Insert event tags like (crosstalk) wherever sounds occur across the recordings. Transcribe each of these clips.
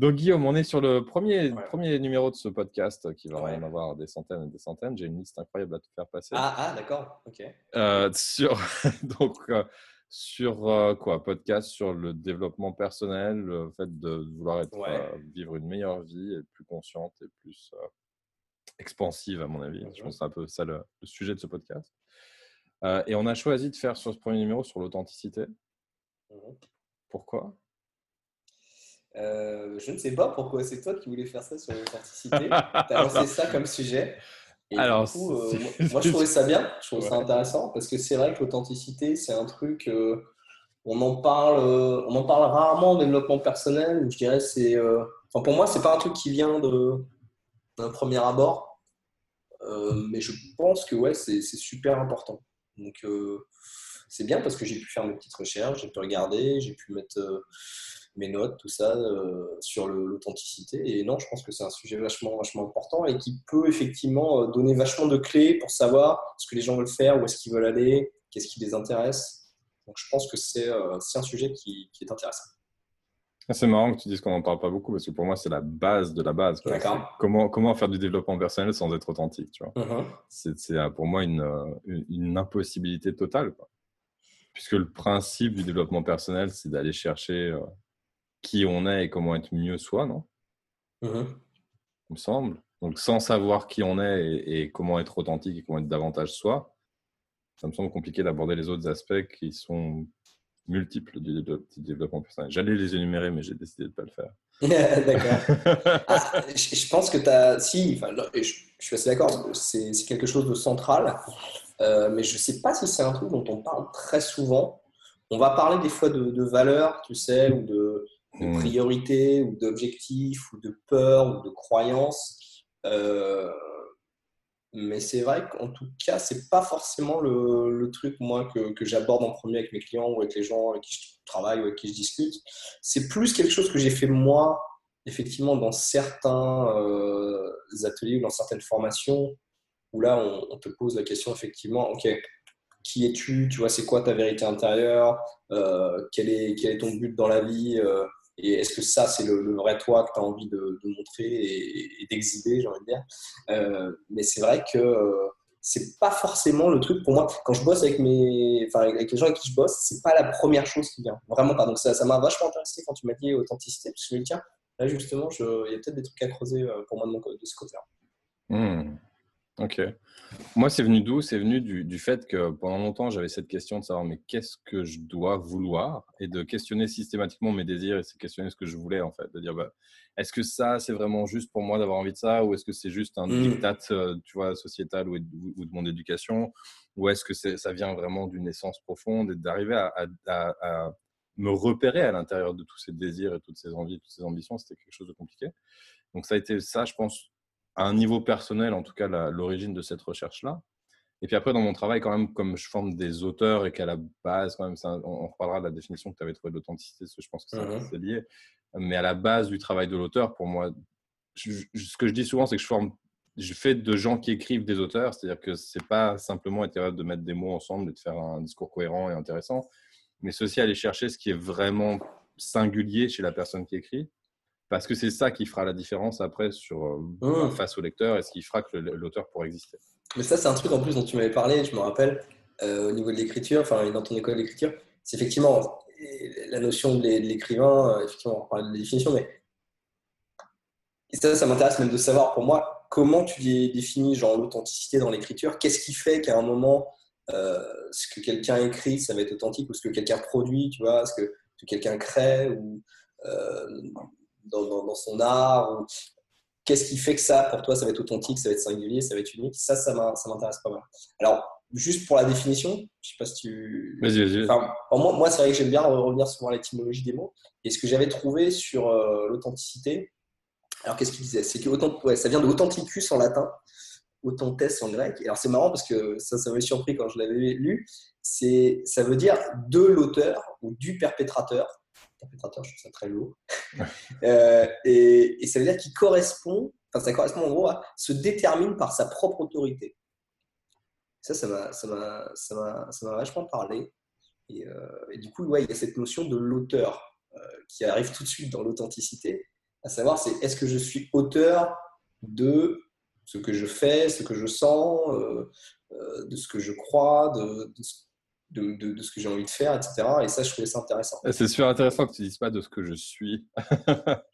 Donc, Guillaume, on est sur le premier, premier numéro de ce podcast qui va en avoir des centaines et des centaines. J'ai une liste incroyable à te faire passer. Ah, ah d'accord. OK. Euh, sur, (laughs) donc, euh, sur euh, quoi Podcast sur le développement personnel, le fait de vouloir être, vivre une meilleure vie, être plus consciente et plus expansive, à mon avis. Je pense que c'est un peu ça le, sujet de ce podcast. et on a choisi de faire sur ce premier numéro sur l'authenticité. Mmh Pourquoi? Euh, je ne sais pas pourquoi c'est toi qui voulais faire ça sur l'authenticité. tu as lancé ça comme sujet. Et Alors, du coup, euh, moi, je trouvais ça bien, je trouvais ça intéressant parce que c'est vrai que l'authenticité, c'est un truc, euh, on, en parle, on en parle rarement en développement personnel. Je dirais, c'est, enfin, pour moi, c'est pas un truc qui vient d'un premier abord, mais je pense que ouais, c'est, super important. Donc, c'est bien parce que j'ai pu faire mes petites recherches, j'ai pu regarder, j'ai pu mettre mes notes, tout ça, euh, sur l'authenticité. Et non, je pense que c'est un sujet vachement, vachement important et qui peut effectivement euh, donner vachement de clés pour savoir ce que les gens veulent faire, où est-ce qu'ils veulent aller, qu'est-ce qui les intéresse. Donc je pense que c'est euh, un sujet qui, est intéressant. Ah, c'est marrant que tu dises qu'on n'en parle pas beaucoup parce que pour moi, c'est la base de la base. Comment, comment faire du développement personnel sans être authentique tu vois mm-hmm. C'est pour moi une, une, impossibilité totale. Puisque le principe du développement personnel, c'est d'aller chercher qui on est et comment être mieux soi, non? Mmh Il me semble. Donc, sans savoir qui on est et, comment être authentique et comment être davantage soi, ça me semble compliqué d'aborder les autres aspects qui sont multiples du, développement personnel. J'allais les énumérer, mais j'ai décidé de ne pas le faire. (laughs) d'accord. Ah, je, pense que tu as. Si, enfin, je, suis assez d'accord, c'est quelque chose de central, euh, mais je ne sais pas si c'est un truc dont on parle très souvent. On va parler des fois de, de valeurs, tu sais, ou de, de hmm. priorité ou d'objectifs ou de peur ou de croyances. Euh, mais c'est vrai qu'en tout cas, c'est pas forcément le, truc moi que, j'aborde en premier avec mes clients ou avec les gens avec qui je travaille ou avec qui je discute. C'est plus quelque chose que j'ai fait moi, effectivement, dans certains euh, ateliers ou dans certaines formations où là, on, te pose la question effectivement, ok, qui es-tu? Tu vois, c'est quoi ta vérité intérieure? Euh, quel, est, quel est ton but dans la vie? Et est-ce que ça, c'est le, vrai toi que tu as envie de, montrer et, d'exhiber, j'ai envie de dire? Euh, mais c'est vrai que euh, c'est pas forcément le truc pour moi. Quand je bosse avec, mes, enfin, avec les gens avec qui je bosse, c'est pas la première chose qui vient. Vraiment pas. Donc ça, m'a vachement intéressé quand tu m'as dit authenticité. Parce que je me dis, tiens, là justement, il y a peut-être des trucs à creuser euh, pour moi de, ce côté-là. Hmm. Ok. Moi, c'est venu d'où? C'est venu du, fait que pendant longtemps, j'avais cette question de savoir mais qu'est-ce que je dois vouloir? Et de questionner systématiquement mes désirs et de questionner ce que je voulais en fait. De dire bah, est-ce que ça, c'est vraiment juste pour moi d'avoir envie de ça? Ou est-ce que c'est juste un mmh. diktat euh, tu vois, sociétal ou, ou, de mon éducation? Ou est-ce que ça vient vraiment d'une essence profonde? Et d'arriver à, à, me repérer à l'intérieur de tous ces désirs et toutes ces envies, toutes ces ambitions, c'était quelque chose de compliqué. Donc ça a été ça, je pense, à un niveau personnel, en tout cas, l'origine de cette recherche-là. Et puis après, dans mon travail, quand même, comme je forme des auteurs et qu'à la base, quand même, on, reparlera de la définition que tu avais trouvée d'authenticité, parce que je pense que mmh c'est lié. Mais à la base du travail de l'auteur, pour moi, ce que je dis souvent, c'est que je forme, je fais de gens qui écrivent des auteurs, c'est-à-dire que c'est pas simplement être de mettre des mots ensemble et de faire un discours cohérent et intéressant, mais c'est aussi aller chercher ce qui est vraiment singulier chez la personne qui écrit parce que c'est ça qui fera la différence après sur, euh, mmh. face au lecteur et ce qui fera que l'auteur pourra exister. Mais ça, c'est un truc en plus dont tu m'avais parlé, je me rappelle, euh, au niveau de l'écriture, enfin, dans ton école d'écriture, c'est effectivement la notion de l'écrivain, euh, effectivement, on parle de définition, mais ça, ça m'intéresse même de savoir pour moi comment tu définis genre l'authenticité dans l'écriture? Qu'est-ce qui fait qu'à un moment, ce que quelqu'un écrit, ça va être authentique, ou ce que quelqu'un produit, tu vois, ce que, quelqu'un crée, ou dans, son art Qu'est-ce qui fait que ça, pour toi, ça va être authentique, ça va être singulier, ça va être unique Ça, ça m'intéresse pas mal. Alors, juste pour la définition, je sais pas si tu. Vas-y, vas-y. Enfin, moi, moi c'est vrai que j'aime bien revenir souvent à l'étymologie des mots. Et ce que j'avais trouvé sur euh, l'authenticité, alors qu'est-ce qu'il disait? C'est que ouais, ça vient de authenticus en latin, authentes en grec. Et alors c'est marrant parce que ça, ça m'avait surpris quand je l'avais lu. C'est, ça veut dire de l'auteur ou du perpétrateur interprétateur, je trouve ça très lourd. (laughs) Euh, et, ça veut dire qu'il correspond, enfin ça correspond en gros à se détermine par sa propre autorité. Ça, ça m'a, vachement parlé. Euh, et, du coup, ouais, il y a cette notion de l'auteur euh, qui arrive tout de suite dans l'authenticité. à savoir c'est est-ce que je suis auteur de ce que je fais, ce que je sens, de ce que je crois, de, de, de, ce que j'ai envie de faire, etc. Et ça, je trouvais ça intéressant. C'est super intéressant que tu ne dises pas de ce que je suis. (laughs)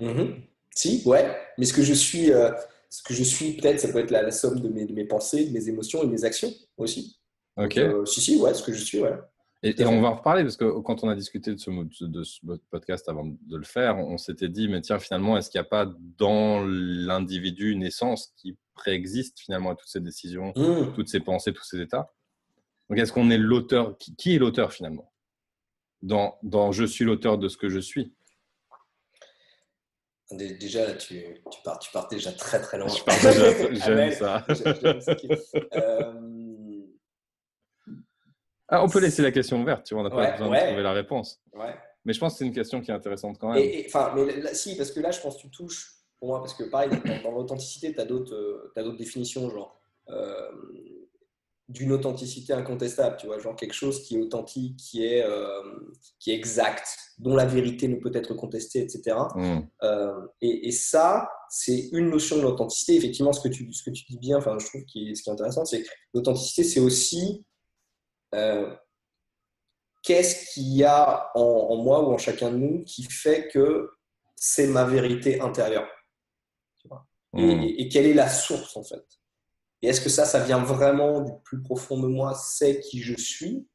Mhm. Si, ouais. Mais ce que je suis, euh, ce que je suis peut-être, ça peut être la, somme de mes, de mes, pensées, de mes émotions et de mes actions aussi. Ok. si, si, ouais, ce que je suis, ouais. Et, on va en reparler parce que quand on a discuté de ce, de ce podcast avant de le faire, on s'était dit, mais tiens, finalement, est-ce qu'il n'y a pas dans l'individu une essence qui préexiste finalement à toutes ces décisions, mmh. toutes ces pensées, tous ces états? Donc, est-ce qu'on est l'auteur qui, est l'auteur finalement? Dans, dans je suis l'auteur de ce que je suis Déjà, là, tu, tu, pars, tu pars déjà très très loin. Je pars déjà, j'aime (laughs) ça. euh, ah, on peut laisser la question ouverte, tu vois, on n'a pas besoin de trouver la réponse. Mais je pense que c'est une question qui est intéressante quand même. Enfin, mais si, parce que là, je pense que tu touches, pour moi, parce que pareil, dans, l'authenticité, tu as d'autres définitions, genre euh, d'une authenticité incontestable, tu vois, genre quelque chose qui est authentique, qui est, euh, qui est exact, dont la vérité ne peut être contestée, etc. Mm. Euh, et, ça, c'est une notion de l'authenticité. Effectivement, ce que, tu, ce que tu dis bien, enfin, je trouve que ce qui est intéressant, c'est que l'authenticité, c'est aussi euh, qu'est-ce qu'il y a en, moi ou en chacun de nous qui fait que c'est ma vérité intérieure hmm. et, quelle est la source en fait Et est-ce que ça, ça vient vraiment du plus profond de moi, c'est qui je suis?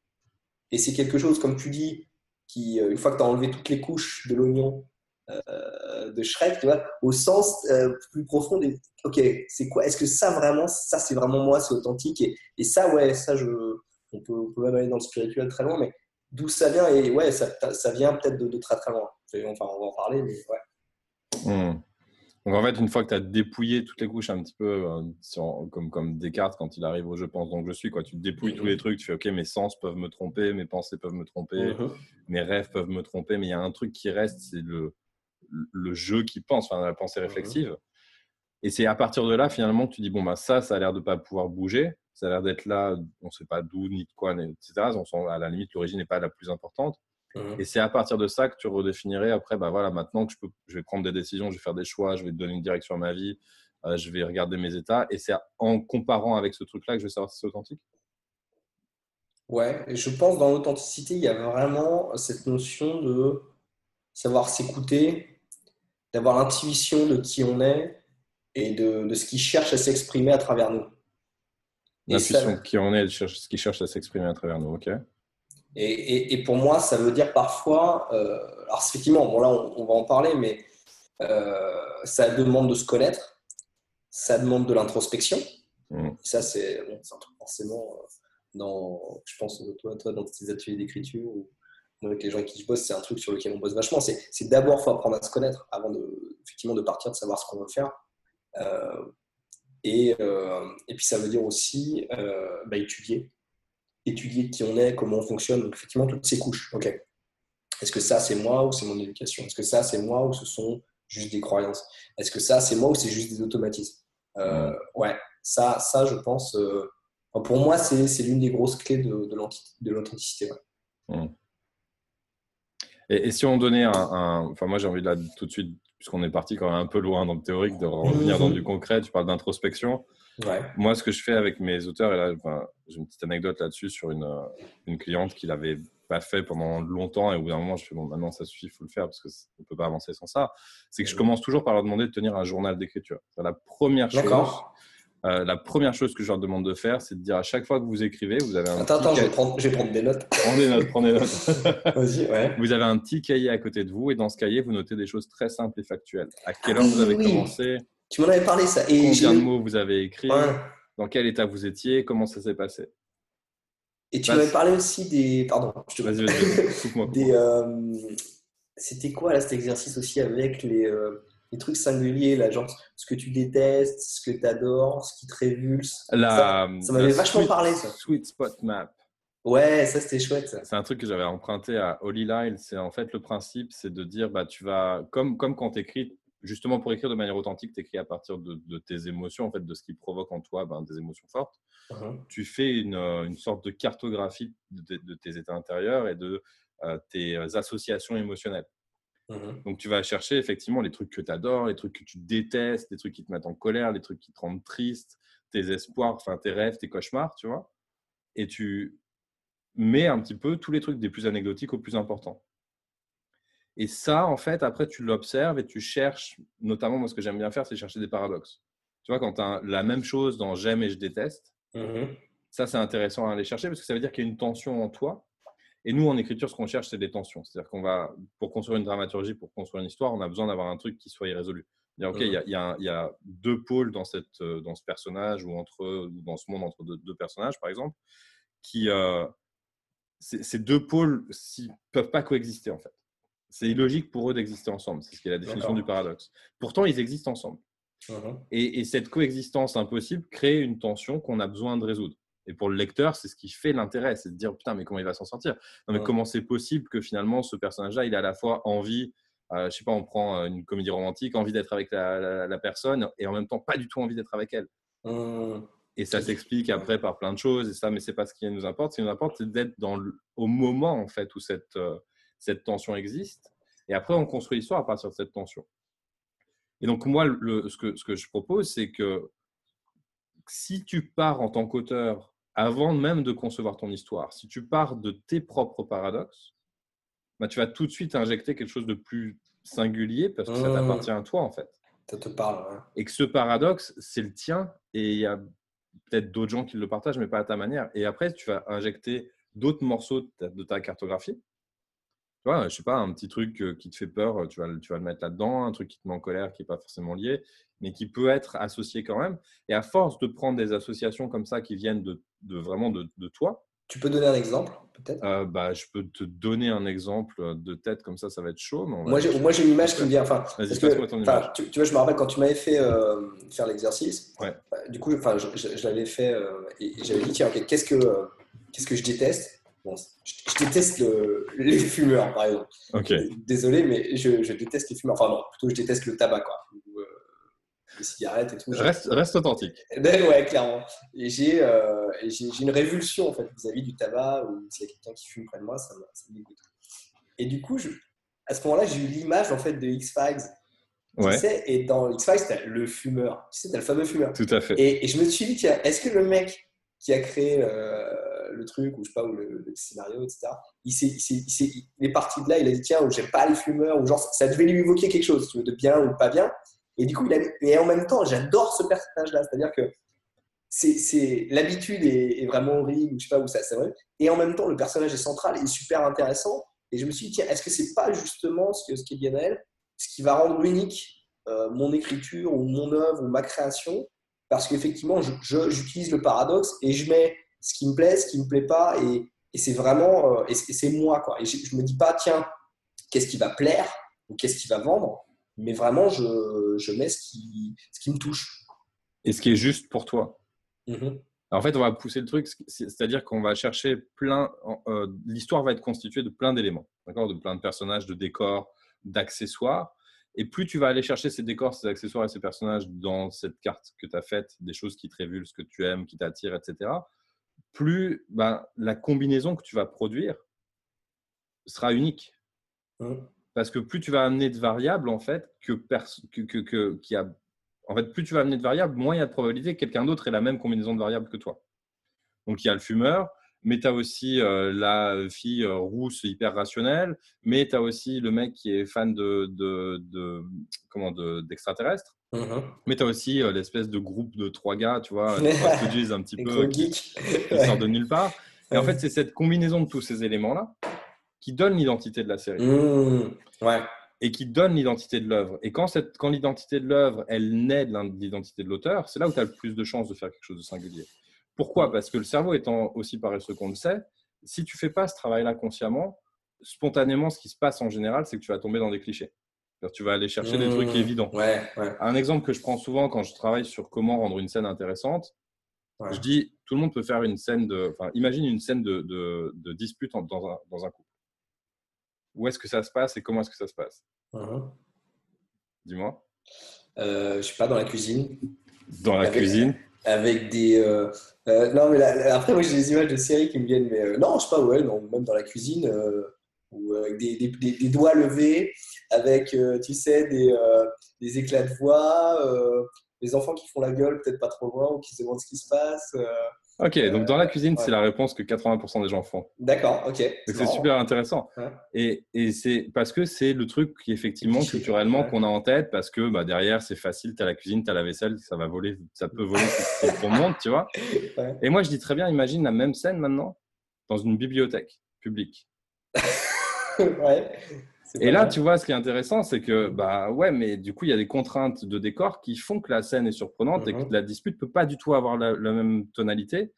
Et c'est quelque chose, comme tu dis, qui, euh, une fois que tu as enlevé toutes les couches de l'oignon euh, de Shrek, tu vois, au sens plus profond ok, c'est quoi? Est-ce que ça vraiment, ça c'est vraiment moi, c'est authentique? Et, ça, ouais, ça on peut, même aller dans le spirituel très loin, mais d'où ça vient? Et ouais, ça, vient peut-être de, très très loin. Enfin, on va en parler, mais ouais. Hmm. Donc en fait, une fois que tu as dépouillé toutes les couches un petit peu, euh, comme, comme Descartes quand il arrive au je pense donc je suis, quoi. tu dépouilles tous les trucs, tu fais ok, mes sens peuvent me tromper, mes pensées peuvent me tromper, mhm. mes rêves peuvent me tromper, mais il y a un truc qui reste, c'est le, le jeu qui pense, enfin, la pensée mhm. réflexive. Et c'est à partir de là, finalement, que tu dis bon, bah, ça, ça a l'air de ne pas pouvoir bouger ça a l'air d'être là, on ne sait pas d'où ni de quoi, etc. à la limite, l'origine n'est pas la plus importante. Mmh. Et c'est à partir de ça que tu redéfinirais après, bah voilà, maintenant que je, peux, je vais prendre des décisions, je vais faire des choix, je vais donner une direction à ma vie, euh, je vais regarder mes états. Et c'est en comparant avec ce truc-là que je vais savoir si c'est authentique? Ouais, et je pense dans l'authenticité, il y a vraiment cette notion de savoir s'écouter, d'avoir l'intuition de qui on est et de, de ce qui cherche à s'exprimer à travers nous. L'intuition qui en est, ce qui cherche à s'exprimer à travers nous, ok. Et, et, pour moi, ça veut dire parfois, euh, alors effectivement, bon là on, va en parler, mais euh, ça demande de se connaître, ça demande de l'introspection. Mm. Ça, c'est bon, un truc forcément euh, dans, je pense, toi, toi dans tes ateliers d'écriture ou avec les gens qui bossent, c'est un truc sur lequel on bosse vachement. C'est d'abord, faut apprendre à se connaître avant de, effectivement, de partir, de savoir ce qu'on veut faire. Et, euh, et, puis ça veut dire aussi bah, étudier, étudier qui on est, comment on fonctionne, donc effectivement toutes ces couches. Ok. Est-ce que ça c'est moi ou c'est mon éducation? Est-ce que ça c'est moi ou ce sont juste des croyances? Est-ce que ça c'est moi ou c'est juste des automatismes? Euh, Ouais, ça, ça je pense, pour moi c'est l'une des grosses clés de, de l'authenticité. Mmh. Et, et, si on donnait un, un... enfin moi j'ai envie de là tout de suite puisqu'on est parti quand même un peu loin dans le théorique, de revenir dans mhm. du concret, tu parles d'introspection. Moi, ce que je fais avec mes auteurs, et là, j'ai une petite anecdote là-dessus sur une, euh, une cliente qui l'avait pas fait pendant longtemps et au bout d'un moment, je fais bon, maintenant ça suffit, il faut le faire parce qu'on ne peut pas avancer sans ça. C'est que je commence toujours par leur demander de tenir un journal d'écriture. La première chose, euh, la première chose que je leur demande de faire, c'est de dire à chaque fois que vous écrivez, vous avez un. Attends, attends, je vais, prendre, je vais, prendre, des notes. Prends des notes, prends des notes. (laughs) Ouais. Vous avez un petit cahier à côté de vous et dans ce cahier, vous notez des choses très simples et factuelles. À quelle heure vous avez commencé? Tu m'en avais parlé, ça. Et combien de mots vous avez écrit Dans quel état vous étiez? Comment ça s'est passé? Et tu m'avais parlé aussi des. Pardon, je te Vas-y, vas-y, (laughs) euh... C'était quoi là cet exercice aussi avec les. Euh les trucs singuliers, là, genre ce que tu détestes, ce que tu adores, ce qui te révulse? La, ça, m'avait vachement parlé, ça. Sweet Spot Map. Ouais, ça c'était chouette. C'est un truc que j'avais emprunté à Holly Lyle. C'est en fait le principe, c'est de dire, bah, tu vas, comme, comme quand tu écris, justement pour écrire de manière authentique, tu écris à partir de, de, tes émotions, en fait, de ce qui provoque en toi ben, des émotions fortes. Uh-huh. Tu fais une, une, sorte de cartographie de, de, tes états intérieurs et de euh, tes associations émotionnelles. Mhm. Donc, tu vas chercher effectivement les trucs que tu adores, les trucs que tu détestes, les trucs qui te mettent en colère, les trucs qui te rendent triste, tes espoirs, enfin tes rêves, tes cauchemars, tu vois. Et tu mets un petit peu tous les trucs des plus anecdotiques aux plus importants. Et ça, en fait, après, tu l'observes et tu cherches, notamment, moi, ce que j'aime bien faire, c'est chercher des paradoxes. Tu vois, quand tu as la même chose dans j'aime et je déteste, mhm. ça, c'est intéressant à aller chercher parce que ça veut dire qu'il y a une tension en toi et nous, en écriture, ce qu'on cherche, c'est des tensions. C'est-à-dire qu'on va, pour construire une dramaturgie, pour construire une histoire, on a besoin d'avoir un truc qui soit irrésolu. OK, il y, a, deux pôles dans, cette, euh, dans ce personnage ou entre, dans ce monde entre deux, personnages, par exemple, qui, euh, ces deux pôles ne peuvent pas coexister, en fait. C'est illogique pour eux d'exister ensemble. C'est ce qui est la définition du paradoxe. Pourtant, ils existent ensemble. Uh-huh. et, cette coexistence impossible crée une tension qu'on a besoin de résoudre. Et pour le lecteur, c'est ce qui fait l'intérêt, c'est de dire putain, mais comment il va s'en sortir? Non, mais comment c'est possible que finalement ce personnage-là, il a à la fois envie, euh, je sais pas, on prend euh, une comédie romantique, envie d'être avec la, personne et en même temps pas du tout envie d'être avec elle. Mmh. Et ça s'explique après par plein de choses. Et ça, mais c'est pas ce qui nous importe. Ce qui nous importe, c'est d'être dans au moment en fait où cette euh, cette tension existe. Et après, on construit l'histoire à partir de cette tension. Et donc moi, le, ce, que, ce que je propose, c'est que si tu pars en tant qu'auteur avant même de concevoir ton histoire, si tu pars de tes propres paradoxes, bah, tu vas tout de suite injecter quelque chose de plus singulier parce que ça mmh. t'appartient à toi en fait. Ça te parle. Et que ce paradoxe, c'est le tien et il y a peut-être d'autres gens qui le partagent, mais pas à ta manière. Et après, tu vas injecter d'autres morceaux de ta cartographie vois, je sais pas, un petit truc qui te fait peur, tu vas, tu vas le mettre là-dedans, un truc qui te met en colère, qui n'est pas forcément lié, mais qui peut être associé quand même. Et à force de prendre des associations comme ça qui viennent de, de vraiment de, de, toi. Tu peux donner un exemple, peut-être? euh, bah, Je peux te donner un exemple de tête, comme ça, ça va être chaud. moi, j'ai, moi, j'ai une image qui me vient. Enfin, tu, tu, vois, je me rappelle quand tu m'avais fait euh, faire l'exercice. Ouais. Bah, du coup, je, je, l'avais fait euh, et, j'avais dit tiens, qu'est-ce que, qu'est-ce que je déteste? Je, déteste les fumeurs, par exemple. Désolé, mais je, déteste les fumeurs. Enfin, non, plutôt je déteste le tabac, quoi. Ou, euh, les cigarettes et tout. Reste, reste authentique. Ben, ouais, clairement. Et j'ai euh, une révulsion, en fait, vis-à-vis du tabac, ou s'il y a quelqu'un qui fume près de moi, ça, me dégoûte. Et du coup, je, à ce moment-là, j'ai eu l'image, en fait, de X-Files. Ouais. Tu sais, et dans X-Files, c'était le fumeur. Tu sais, t'as le fameux fumeur. Tout à fait. Et, je me suis dit, tiens, est-ce que le mec qui a créé euh, le truc, ou je sais pas, ou le, scénario, etc. Il, est, parti de là, il a dit tiens, j'aime pas les fumeurs, ou genre ça devait lui évoquer quelque chose, tu veux, de bien ou pas bien. Et du coup, il et en même temps, j'adore ce personnage-là, c'est-à-dire que c'est l'habitude est, vraiment horrible, ou je sais pas où ça, c'est vrai. Et en même temps, le personnage est central et super intéressant. Et je me suis dit tiens, est-ce que c'est pas justement ce que ce qu'est Lionel, ce qui va rendre unique euh, mon écriture ou mon œuvre ou ma création parce qu'effectivement, j'utilise le paradoxe et je mets ce qui me plaît, ce qui me plaît pas, et, c'est vraiment, euh, et c'est moi, quoi. Et je, je me dis pas, tiens, qu'est-ce qui va plaire ou qu'est-ce qui va vendre, mais vraiment, je, je mets ce qui, ce qui me touche. Et ce qui est juste pour toi. Mm-hmm. En fait, on va pousser le truc, c'est-à-dire qu'on va chercher plein. Euh, l'histoire va être constituée de plein d'éléments, d'accord, de plein de personnages, de décors, d'accessoires. Et plus tu vas aller chercher ces décors, ces accessoires et ces personnages dans cette carte que tu as faite, des choses qui te révulsent, que tu aimes, qui t'attirent, etc., plus ben, la combinaison que tu vas produire sera unique. Mmh. Parce que plus tu vas amener de variables, en fait, que, que, a... en fait, plus tu vas amener de variables, moins il y a de probabilité que quelqu'un d'autre ait la même combinaison de variables que toi. Donc, il y a le fumeur, mais tu as aussi euh, la fille euh, rousse hyper rationnelle, mais tu as aussi le mec qui est fan de, de, de comment d'extraterrestres. Mhm. Mais tu as aussi euh, l'espèce de groupe de trois gars, tu vois, (laughs) qui disent un petit peu, qui, qui sortent de nulle part. Et en fait, c'est cette combinaison de tous ces éléments-là qui donne l'identité de la série. Mmh. ouais. Et qui donne l'identité de l'œuvre. Et quand, cette, quand l'identité de l'œuvre, elle naît de l'identité de l'auteur, c'est là où tu as le plus de chances de faire quelque chose de singulier. Pourquoi? Parce que le cerveau étant aussi paresseux qu'on le sait, si tu fais pas ce travail-là consciemment, spontanément, ce qui se passe en général, c'est que tu vas tomber dans des clichés. Tu vas aller chercher des trucs mmh. évidents. Un exemple que je prends souvent quand je travaille sur comment rendre une scène intéressante, je dis tout le monde peut faire une scène de. Enfin, imagine une scène de, de, dispute dans, un, dans, un, couple. Où est-ce que ça se passe et comment est-ce que ça se passe? Mmh. Dis-moi. Euh, je suis pas dans la cuisine. Dans la cuisine Avec des. Euh, euh, non, mais après, moi j'ai des images de séries qui me viennent, mais non, je sais pas, ouais, non, même dans la cuisine ou avec des, des, doigts levés, avec, tu sais, des, des, éclats de voix, les enfants qui font la gueule peut-être pas trop loin ou qui se demandent ce qui se passe. Ok, donc dans la cuisine, c'est la réponse que 80% des gens font. D'accord, ok. C'est super intéressant. Et, et c'est parce que c'est le truc qui, effectivement, culturellement, qu'on a en tête, parce que bah, derrière, c'est facile, tu as la cuisine, tu as la vaisselle, ça va voler, ça peut voler pour monde, tu vois. (laughs) Et moi, je dis très bien, imagine la même scène maintenant dans une bibliothèque publique. (laughs) ouais. Et là, tu vois, ce qui est intéressant, c'est que, bah ouais, mais du coup, il y a des contraintes de décor qui font que la scène est surprenante et que mhm. la dispute ne peut pas du tout avoir la, même tonalité.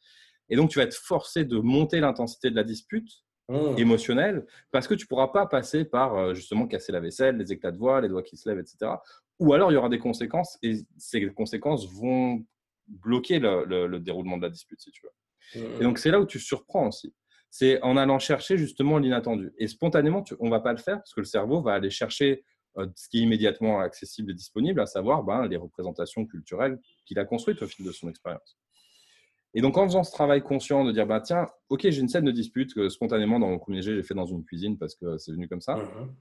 Et donc, tu vas être forcé de monter l'intensité de la dispute mhm. émotionnelle parce que tu ne pourras pas passer par euh, justement casser la vaisselle, les éclats de voix, les doigts qui se lèvent, etc. Ou alors, il y aura des conséquences et ces conséquences vont bloquer le, déroulement de la dispute, si tu veux. Et mhm. donc, c'est là où tu surprends aussi c'est en allant chercher justement l'inattendu. Et spontanément, on ne va pas le faire parce que le cerveau va aller chercher euh, ce qui est immédiatement accessible et disponible, à savoir ben, les représentations culturelles qu'il a construites au fil de son expérience. Et donc, en faisant ce travail conscient de dire, bah, tiens, ok, j'ai une scène de dispute que spontanément, dans mon premier jet, j'ai fait dans une cuisine parce que c'est venu comme ça. Mhm.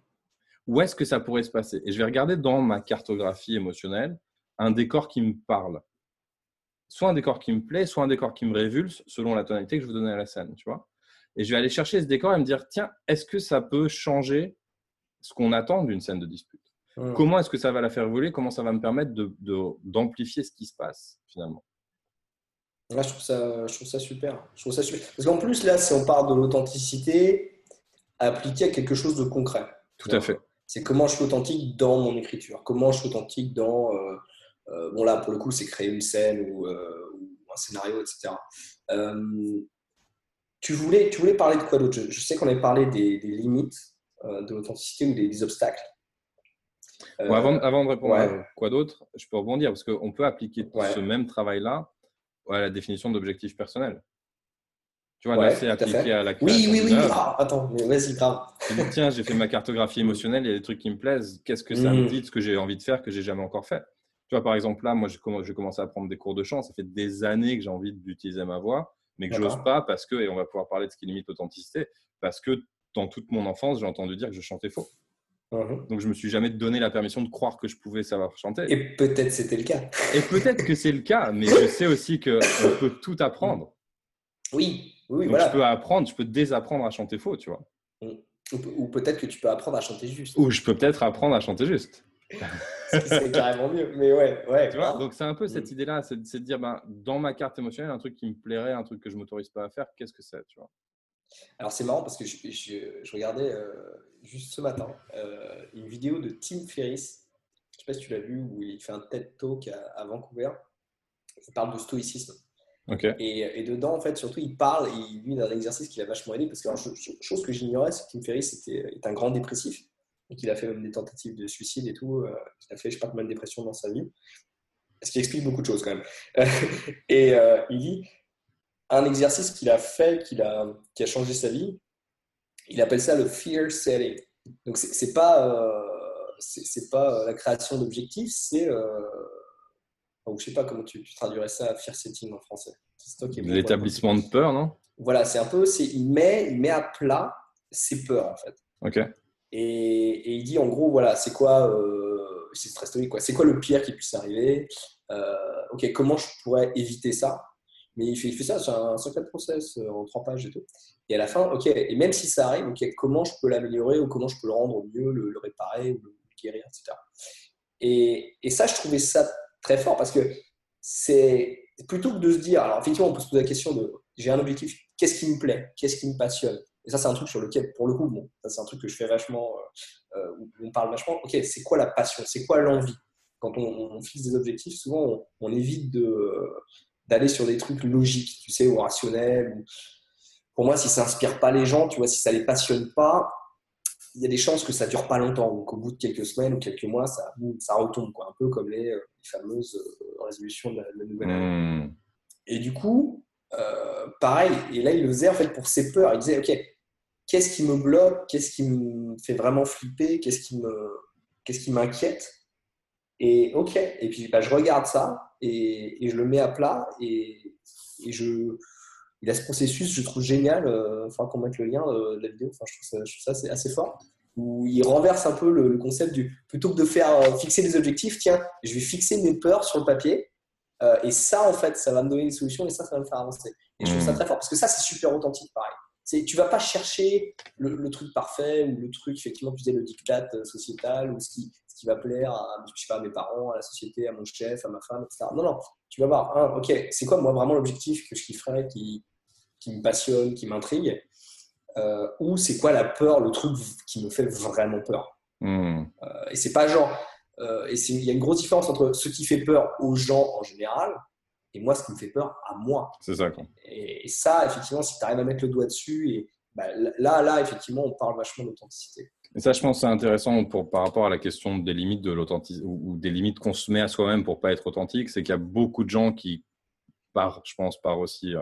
Où est-ce que ça pourrait se passer? Et je vais regarder dans ma cartographie émotionnelle un décor qui me parle. Soit un décor qui me plaît, soit un décor qui me révulse, selon la tonalité que je veux donner à la scène, tu vois? Et je vais aller chercher ce décor et me dire, tiens, est-ce que ça peut changer ce qu'on attend d'une scène de dispute? Mmh. Comment est-ce que ça va la faire évoluer? Comment ça va me permettre d'amplifier de, ce qui se passe finalement? Je, trouve ça, je trouve ça super. Je trouve ça super. Parce qu'en plus, là, si on parle de l'authenticité appliquée à quelque chose de concret. Tout à fait. C'est comment je suis authentique dans mon écriture. Comment je suis authentique dans. Euh, euh, bon, là, pour le coup, c'est créer une scène ou, euh, ou un scénario, etc. Tu voulais, tu voulais parler de quoi d'autre? Je, sais qu'on avait parlé des, limites euh, de l'authenticité ou des, obstacles. Euh, avant, avant, de répondre à quoi d'autre, je peux rebondir parce qu'on peut appliquer ce même travail-là à la définition d'objectif personnel. Tu vois, là, c'est appliqué à, la création. Oui, oui, oui. Ah, attends, mais vas-y, grave. Tiens, j'ai fait ma cartographie (laughs) émotionnelle, il y a des trucs qui me plaisent. Qu'est-ce que ça me hmm. dit de ce que j'ai envie de faire que j'ai jamais encore fait? Tu vois, par exemple, là, moi, j'ai commencé à prendre des cours de chant. Ça fait des années que j'ai envie d'utiliser ma voix mais que j'ose pas parce que, et on va pouvoir parler de ce qui limite l'authenticité, parce que dans toute mon enfance, j'ai entendu dire que je chantais faux. Uh-huh. Donc je me suis jamais donné la permission de croire que je pouvais savoir chanter. Et peut-être c'était le cas. Et peut-être que c'est le cas, mais je sais aussi qu'on peut tout apprendre. Oui, oui, Donc, Je peux apprendre, je peux désapprendre à chanter faux, tu vois. Ou peut-être que tu peux apprendre à chanter juste. Ou je peux peut-être apprendre à chanter juste c'est carrément mieux. Mais ouais, ouais. Tu vois, donc c'est un peu cette mm. idée-là, c'est de dire, ben, dans ma carte émotionnelle, un truc qui me plairait, un truc que je m'autorise pas à faire, qu'est-ce que c'est, tu vois? Alors c'est marrant parce que je, je, regardais euh, juste ce matin euh, une vidéo de Tim Ferriss. Je sais pas si tu l'as vu, où il fait un TED Talk à, Vancouver. Il parle de stoïcisme. Okay. Et, et, dedans, en fait, surtout, il parle, il, lui, d'un exercice qui l'a vachement aidé, parce que, chose que j'ignorais, c'est que Tim Ferriss était, est un grand dépressif et qu'il a fait même des tentatives de suicide et tout. Euh, il a fait, je sais pas combien de dépression dans sa vie. Ce qui explique beaucoup de choses quand même. (laughs) et euh, il dit un exercice qu'il a fait, qu'il a, qui a changé sa vie, il appelle ça le fear setting. Donc, c'est pas, euh, c'est pas la création d'objectifs, c'est. Euh, je sais pas comment tu, traduirais ça, fear setting en français. L'établissement de peur, non? Voilà, c'est un peu. Il met, il met à plat ses peurs, en fait. Ok. Et, il dit en gros, voilà, c'est quoi, euh, c'est très quoi. C'est quoi le pire qui puisse arriver? Euh, Ok, comment je pourrais éviter ça? Mais il fait, il fait ça, c'est un secret process euh, en trois pages et tout. Et à la fin, ok, et même si ça arrive, ok, comment je peux l'améliorer ou comment je peux le rendre mieux, le, réparer ou le guérir, etc. Et, et, ça, je trouvais ça très fort parce que c'est plutôt que de se dire, alors effectivement, on peut se poser la question de j'ai un objectif, qu'est-ce qui me plaît, qu'est-ce qui me passionne? Et ça, c'est un truc sur lequel, pour le coup, bon, c'est un truc que je fais vachement, euh, euh, où on parle vachement. Ok, c'est quoi la passion? C'est quoi l'envie? Quand on, fixe des objectifs, souvent, on, évite d'aller sur des trucs logiques, tu sais, ou rationnels. Pour moi, si ça inspire pas les gens, tu vois, si ça les passionne pas, il y a des chances que ça dure pas longtemps. Donc, au bout de quelques semaines ou quelques mois, ça, ça retombe, quoi, un peu comme les, euh, fameuses résolutions de la, nouvelle année. Mmh. Et du coup, euh, pareil, et là, il le faisait en fait pour ses peurs. Il disait, OK, qu'est-ce qui me bloque? Qu'est-ce qui me fait vraiment flipper? Qu'est-ce qui m'inquiète? Et OK, et puis bah, je regarde ça et, je le mets à plat et, je, il a ce processus, je trouve génial. Il faudra qu'on mette le lien de la vidéo. Enfin, je trouve ça, assez fort où il renverse un peu le, concept du plutôt que de faire fixer des objectifs, tiens, je vais fixer mes peurs sur le papier. Et ça, en fait, ça va me donner des solutions et ça, ça va me faire avancer. Et je trouve ça mmh. très fort parce que ça, c'est super authentique, pareil. C'est, tu vas pas chercher le, truc parfait ou le truc, effectivement, tu disais le diktat sociétal ou ce qui, ce qui va plaire à, je sais pas, à mes parents, à la société, à mon chef, à ma femme, etc. Non, non, tu vas voir, hein, ok, c'est quoi moi vraiment l'objectif que je kifferais, qui, qui me passionne, qui m'intrigue euh, ou c'est quoi la peur, le truc qui me fait vraiment peur? Mmh. Euh, et c'est pas genre, euh, et il y a une grosse différence entre ce qui fait peur aux gens en général et moi ce qui me fait peur à moi. C'est ça. Et, ça, effectivement, si tu arrives à mettre le doigt dessus, et bah, là, là, effectivement, on parle vachement d'authenticité. Et ça, je pense, c'est intéressant pour, par rapport à la question des limites de l'authenticité ou, des limites qu'on se met à soi-même pour pas être authentique, c'est qu'il y a beaucoup de gens qui, par, je pense, par aussi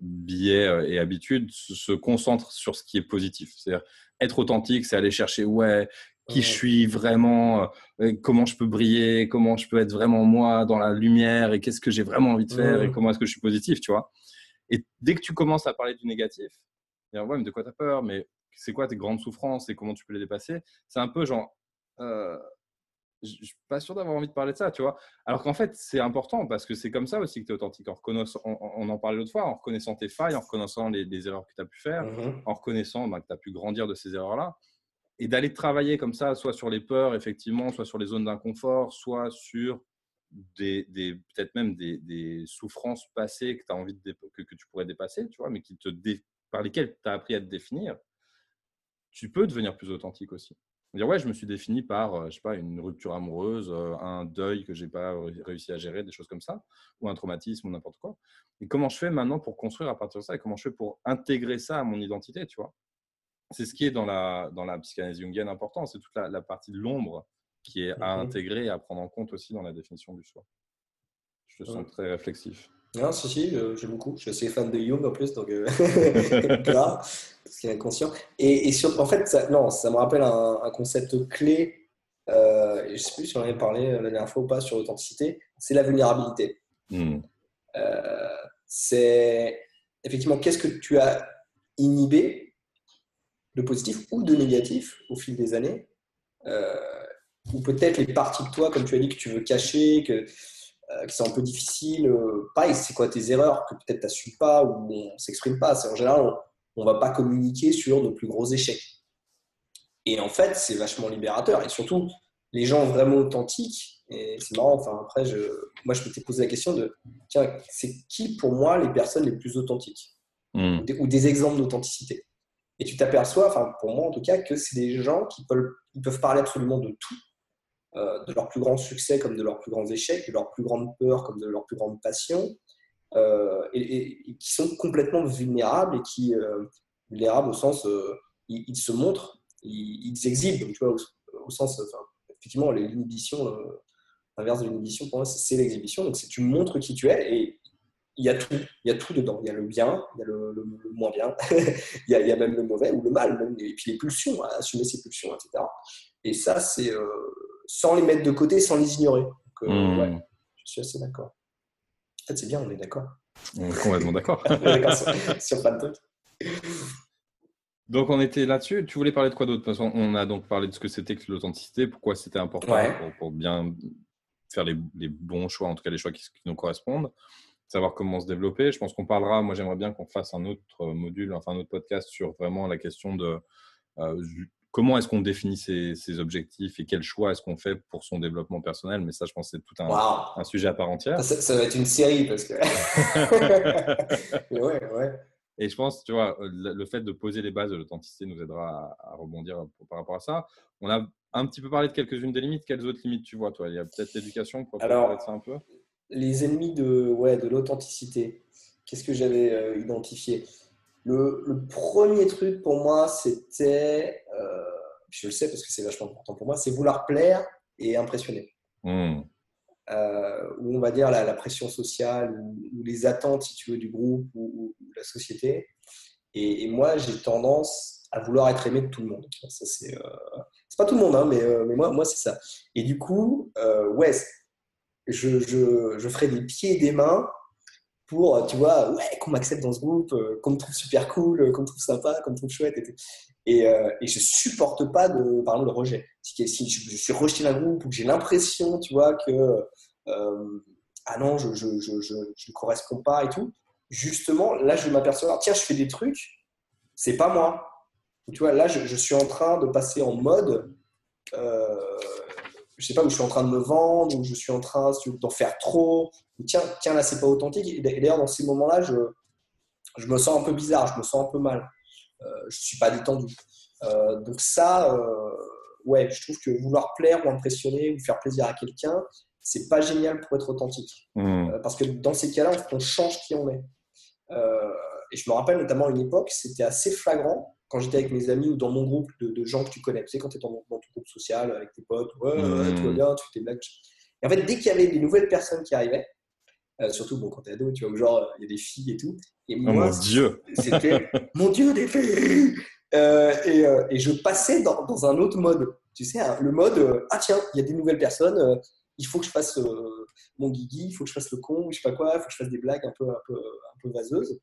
biais euh, et habitudes se concentrent sur ce qui est positif. C'est-à-dire être authentique, c'est aller chercher ouais qui je suis vraiment, euh, comment je peux briller, comment je peux être vraiment moi dans la lumière et qu'est-ce que j'ai vraiment envie de faire et comment est-ce que je suis positif, tu vois? Et dès que tu commences à parler du négatif, dire ouais mais de quoi tu as peur, mais c'est quoi tes grandes souffrances et comment tu peux les dépasser, c'est un peu genre euh, je ne suis pas sûr d'avoir envie de parler de ça, tu vois? Alors qu'en fait, c'est important parce que c'est comme ça aussi que tu es authentique. En on, en parlait l'autre fois, en reconnaissant tes failles, en reconnaissant les, erreurs que tu as pu faire, mmh en reconnaissant bah, que tu as pu grandir de ces erreurs-là. Et d'aller travailler comme ça, soit sur les peurs, effectivement, soit sur les zones d'inconfort, soit sur des, peut-être même des, souffrances passées que, as envie de, que, que, tu pourrais dépasser, tu vois, mais qui te par lesquelles tu as appris à te définir, tu peux devenir plus authentique aussi dire ouais, je me suis défini par, euh, je sais pas, une rupture amoureuse, euh, un deuil que j'ai pas réussi à gérer, des choses comme ça, ou un traumatisme ou n'importe quoi. Et comment je fais maintenant pour construire à partir de ça et comment je fais pour intégrer ça à mon identité, tu vois? C'est ce qui est dans la, dans la psychanalyse jungienne important, c'est toute la, partie de l'ombre qui est à mmh intégrer et à prendre en compte aussi dans la définition du soi. Je te sens très réflexif. Non, si, si, euh, j'aime beaucoup. Je suis assez fan de Jung en plus, donc euh, (laughs) parce qu'il est inconscient. Et, et sur, en fait, ça, non, ça me rappelle un, concept clé. Euh, je ne sais plus si on avait parlé la dernière fois ou pas sur l'authenticité. C'est la vulnérabilité. Hmm. c'est effectivement qu'est-ce que tu as inhibé de positif ou de négatif au fil des années, ou peut-être les parties de toi, comme tu as dit, que tu veux cacher, que euh, qui sont un peu difficiles. Euh, pareil, c'est quoi tes erreurs que peut-être tu n'assumes pas ou on ne s'exprime pas. C'est en général, on ne va pas communiquer sur nos plus gros échecs. Et en fait, c'est vachement libérateur. Et surtout, les gens vraiment authentiques, et c'est marrant, enfin après, je, moi je m'étais posé la question de, tiens, c'est qui pour moi les personnes les plus authentiques? Hmm. ou, des, exemples d'authenticité? Et tu t'aperçois, enfin pour moi en tout cas, que c'est des gens qui peuvent, parler absolument de tout, euh, de leurs plus grands succès comme de leurs plus grands échecs, de leurs plus grandes peurs comme de leurs plus grandes passions, euh, et, qui sont complètement vulnérables et qui, euh, vulnérables au sens, ils, se montrent, ils, ils exhibent, tu vois, au, sens, effectivement, l'inhibition, l'inverse de l'inhibition, pour moi, c'est l'exhibition. Donc, tu montres qui tu es et il y a tout, il y a tout dedans. Il y a le bien, il y a le, moins bien, (laughs) il, y a, il, y a, même le mauvais ou le mal, même, et puis les pulsions, assumer ses pulsions, etc. Et ça, c'est sans les mettre de côté, sans les ignorer. Donc, euh, hmm. je suis assez d'accord. En fait, c'est bien, on est d'accord. On est complètement d'accord. (laughs) sur, plein de trucs. Donc on était là-dessus. Tu voulais parler de quoi d'autre? De on a donc parlé de ce que c'était que l'authenticité, pourquoi c'était important pour, bien faire les, bons choix, en tout cas les choix qui, nous correspondent, savoir comment se développer. Je pense qu'on parlera, moi j'aimerais bien qu'on fasse un autre module, enfin un autre podcast sur vraiment la question de euh, comment est-ce qu'on définit ses, objectifs et quel choix est-ce qu'on fait pour son développement personnel. Mais ça, je pense que c'est tout un, sujet à part entière. Ça, va être une série parce que. (laughs) ouais, ouais. Et je pense, tu vois, le fait de poser les bases de l'authenticité nous aidera à, rebondir par rapport à ça. On a un petit peu parlé de quelques-unes des limites. Quelles autres limites tu vois, toi? Il y a peut-être l'éducation pour parler de ça un peu? Les ennemis de, ouais, de l'authenticité. Qu'est-ce que j'avais euh, identifié? Le, premier truc pour moi, c'était, euh, je le sais parce que c'est vachement important pour moi, c'est vouloir plaire et impressionner. Hmm. Euh, ou on va dire la, pression sociale ou, les attentes, si tu veux, du groupe ou, de la société. Et, moi, j'ai tendance à vouloir être aimé de tout le monde. Ça, c'est, c'est pas tout le monde, hein, mais, mais moi, moi c'est ça. Et du coup, ouais, je, je, je ferai des pieds et des mains pour, tu vois, ouais, qu'on m'accepte dans ce groupe, qu'on me trouve super cool, qu'on me trouve sympa, qu'on me trouve chouette. Et, et, et je supporte pas, de, par exemple, le rejet. Si, je, suis rejeté d'un groupe ou que j'ai l'impression, tu vois, que ah non, je ne je, je, je, correspond pas et tout, justement, là, je vais m'apercevoir, tiens, je fais des trucs, c'est pas moi. Tu vois, là, je, suis en train de passer en mode, euh, je sais pas, où je suis en train de me vendre, où je suis en train d'en faire trop, tiens, tiens, là, c'est pas authentique. Et d'ailleurs, dans ces moments-là, je, je me sens un peu bizarre, je me sens un peu mal. Euh, je suis pas détendu. Euh, donc ça, euh, ouais, je trouve que vouloir plaire ou impressionner ou faire plaisir à quelqu'un, c'est pas génial pour être authentique. Hmm. Euh, parce que dans ces cas-là, on change qui on est. Et je me rappelle notamment à une époque, c'était assez flagrant quand j'étais avec mes amis ou dans mon groupe de, gens que tu connais. Tu sais, quand tu es dans, ton groupe social avec tes potes, ouais, hmm. tout va bien, tu fais tes blagues. Et en fait, dès qu'il y avait des nouvelles personnes qui arrivaient, euh, surtout bon, quand t'es ado, tu vois, genre, il y a des filles et tout. Et oh moi, mon Dieu (laughs) C'était mon Dieu, des filles et, et, je passais dans, dans, un autre mode. Tu sais, hein, le mode, ah tiens, il y a des nouvelles personnes, il faut que je fasse euh, mon guigui, il faut que je fasse le con, je sais pas quoi, il faut que je fasse des blagues un peu, un peu, un peu vaseuses.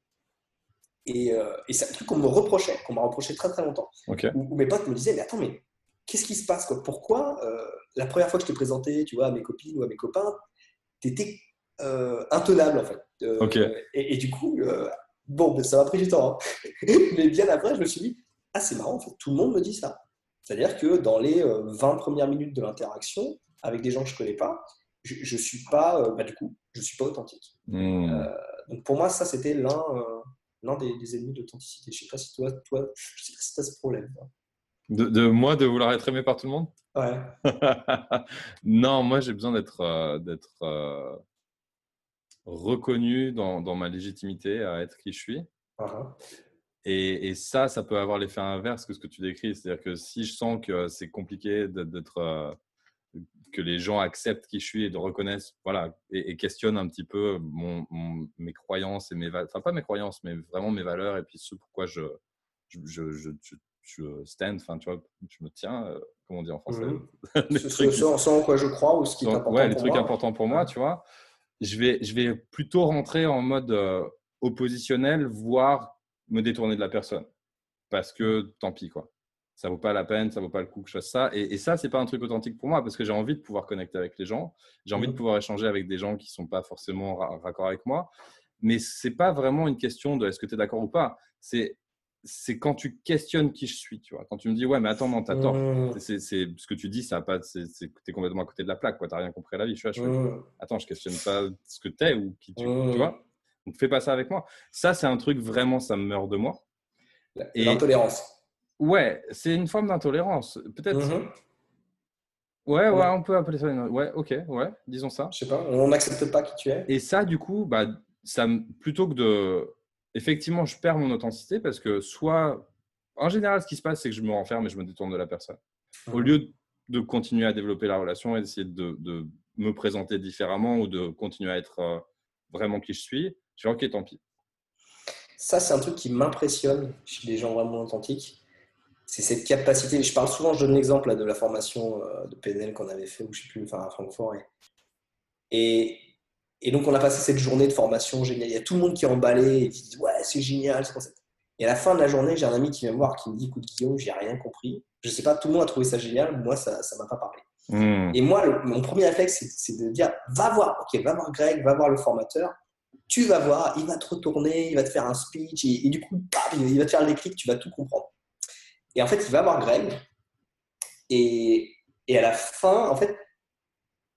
Et, euh, et c'est un truc qu'on me reprochait, qu'on m'a reproché très très longtemps. Où, mes potes me disaient, mais attends, mais qu'est-ce qui se passe quoi? Pourquoi euh, la première fois que je t'ai présenté, tu vois, à mes copines ou à mes copains, t'étais intenable en fait. Et, du coup, bon, ben, ça m'a pris du temps. Hein. (laughs) mais bien après, je me suis dit, ah c'est marrant, en fait, tout le monde me dit ça. C'est-à-dire que dans les 20 premières minutes de l'interaction, avec des gens que je connais pas, je, je suis pas, euh, bah, du coup, je suis pas authentique. Hmm. Euh, donc pour moi, ça c'était l'un euh, l'un des, des, ennemis d'authenticité. Je sais pas si toi, toi, je sais pas si tu as ce problème. De, de, moi, de vouloir être aimé par tout le monde? Ouais. (laughs) non, moi j'ai besoin d'être d'être reconnu dans, dans, ma légitimité à être qui je suis. Uh-huh. Et, et, ça, ça peut avoir l'effet inverse que ce que tu décris. C'est-à-dire que si je sens que c'est compliqué d'être que les gens acceptent qui je suis et de reconnaissent, voilà, et, questionnent un petit peu mon, mes croyances et mes valeurs, enfin pas mes croyances, mais vraiment mes valeurs et puis ce pourquoi je, je, je, je, stand, enfin tu vois, je me tiens, euh, comment on dit en français mmh. (laughs) les trucs, ce, en quoi je crois ou ce qui est important ouais, les trucs importants pour moi, tu vois. Je vais, je vais plutôt rentrer en mode euh, oppositionnel, voire me détourner de la personne. Parce que tant pis, quoi ça vaut pas la peine, ça vaut pas le coup que je fasse ça. Et, et ça, c'est pas un truc authentique pour moi parce que j'ai envie de pouvoir connecter avec les gens. J'ai envie de mmh. pouvoir échanger avec des gens qui sont pas forcément raccord avec moi. Mais c'est pas vraiment une question de est-ce que tu es d'accord ou pas. C'est c'est quand tu questionnes qui je suis, tu vois. Quand tu me dis, ouais, mais attends, non, t'as tort. Mmh. C'est, ce que tu dis, ça pas, c'est, es complètement à côté de la plaque, quoi. T'as rien compris à la vie. Je suis là, je mmh. attends, je questionne pas ce que tu es ou qui tu, tu vois. Donc, fais pas ça avec moi. Ça, c'est un truc vraiment, ça me meurt de moi. L'intolérance. Ouais, c'est une forme d'intolérance. Peut-être. Mm-hmm. Ouais, ouais, on peut appeler ça une. Ouais, ok, ouais, disons ça. Je sais pas, on n'accepte pas qui tu es. Et ça, du coup, bah, ça, plutôt que de. Effectivement, je perds mon authenticité parce que soit. En général, ce qui se passe, c'est que je me renferme et je me détourne de la personne. Au mm-hmm. lieu de continuer à développer la relation et d'essayer de, de, me présenter différemment ou de continuer à être euh, vraiment qui je suis, je vais ok, tant pis. Ça, c'est un truc qui m'impressionne chez les gens vraiment authentiques c'est cette capacité. Je parle souvent, je donne l'exemple de la formation euh, de PNL qu'on avait fait, ou je sais plus, enfin à Francfort. Et, et, donc, on a passé cette journée de formation géniale. Il y a tout le monde qui est emballé et qui dit Ouais, c'est génial, c'est Et à la fin de la journée, j'ai un ami qui vient me voir, qui me dit Écoute, Guillaume, j'ai rien compris. Je sais pas, tout le monde a trouvé ça génial. Moi, ça ne m'a pas parlé. Hmm. Et moi, mon premier réflexe, c'est de dire Va voir, ok, va voir Greg, va voir le formateur. Tu vas voir, il va te retourner, il va te faire un speech, et, du coup, il va te faire les clics, tu vas tout comprendre. Et en fait, il va voir Greg. Et, et à la fin, en fait,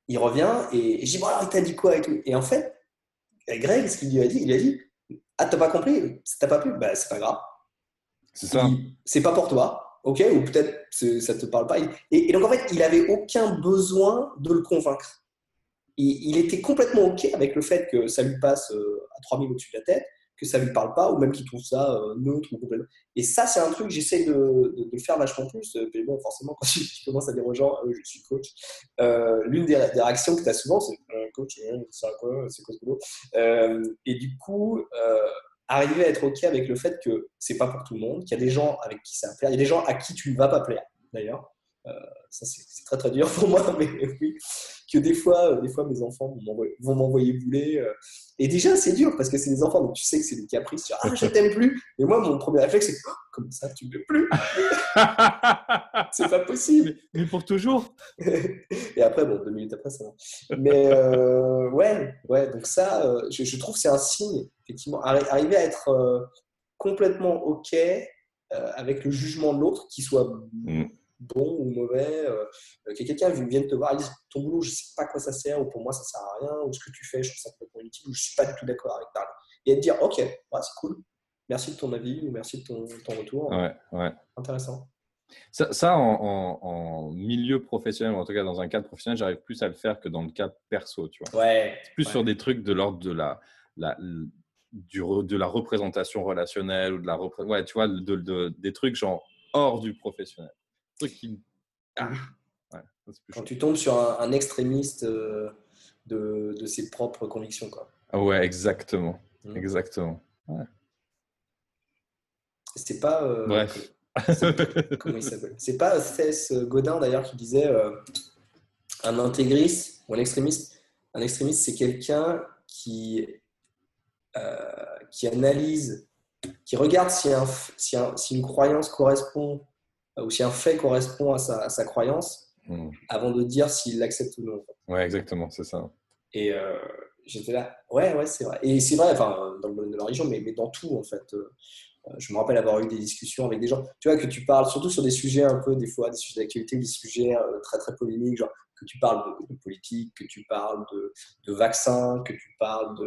il revient et, je dis Bon, alors, il t'a dit quoi et tout. Et en fait, Greg, ce qu'il lui a dit, il lui a dit Ah, t'as pas compris T'as pas pu Bah, c'est pas grave. C'est ça. C'est pas pour toi. Ok Ou peut-être ça te parle pas. Et, donc, en fait, il avait aucun besoin de le convaincre. Il, il était complètement ok avec le fait que ça lui passe euh, à 3000 au-dessus de la tête que ça lui parle pas ou même qu'il trouve ça euh, neutre ou complètement. Et ça, c'est un truc que j'essaie de, de, faire vachement plus. Mais bon, forcément, (laughs) quand je, commence à dire aux gens, euh, je suis coach, euh, l'une des, réactions que tu as souvent, c'est coach, c'est quoi, c'est quoi ce boulot Et du coup, arriver à être OK avec le fait que c'est pas pour tout le monde, qu'il y a des gens avec qui ça plaire, il y a des gens à qui tu ne vas pas plaire, d'ailleurs. Ça c'est très très dur pour moi, (laughs) mais oui, que des fois, des fois mes enfants vont m'envoyer bouler. Et déjà, c'est dur parce que c'est des enfants, donc tu sais que c'est des caprices sur Ah, je t'aime plus. Et moi, mon premier réflexe, c'est oh, Comment ça, tu m'aimes plus? (laughs) C'est pas possible. Mais, pour toujours. (laughs) Et après, bon, deux minutes après, ça va. Mais euh, ouais, ouais, donc ça, euh, je, trouve que c'est un signe, effectivement. Arriver à être euh, complètement OK avec le jugement de l'autre, qui soit. Mm bon ou mauvais, euh, que quelqu'un vienne te voir et dise ton boulot, je ne sais pas à quoi ça sert, ou pour moi ça ne sert à rien, ou ce que tu fais, je trouve ça complètement inutile, ou je ne suis pas du tout d'accord avec ça. Et te dire ok, c'est cool, merci de ton avis, ou merci de ton, ton retour. Ouais, ouais. Intéressant. Ça, ça en, en, milieu professionnel, ou en tout cas dans un cadre professionnel, j'arrive plus à le faire que dans le cadre perso, tu vois. Ouais. C'est plus sur des trucs de l'ordre de la, la du, de la représentation relationnelle ou de la ouais, tu vois, de, des trucs genre hors du professionnel. Ah. Quand tu tombes sur un, extrémiste euh, de, de, ses propres convictions. Quoi. Ah ouais, exactement. Mmh. Exactement. Ouais. C'est pas. Euh, Bref. Comment il s'appelle? C'est pas Cess Godin d'ailleurs qui disait euh, un intégriste ou un extrémiste. Un extrémiste, c'est quelqu'un qui, qui analyse, qui regarde si, un, si, un, si une croyance correspond ou si un fait correspond à sa, croyance, hmm. avant de dire s'il l'accepte ou non. Ouais, exactement, c'est ça. Et euh, j'étais là, ouais, ouais, c'est vrai. Et c'est vrai, enfin, dans le domaine de la religion, mais, mais dans tout, en fait. Euh, je me rappelle avoir eu des discussions avec des gens, tu vois, que tu parles surtout sur des sujets un peu, des fois, des sujets d'actualité, des sujets euh, très, très polémiques, genre que tu parles de, politique, que tu parles de, de, vaccins, que tu parles de,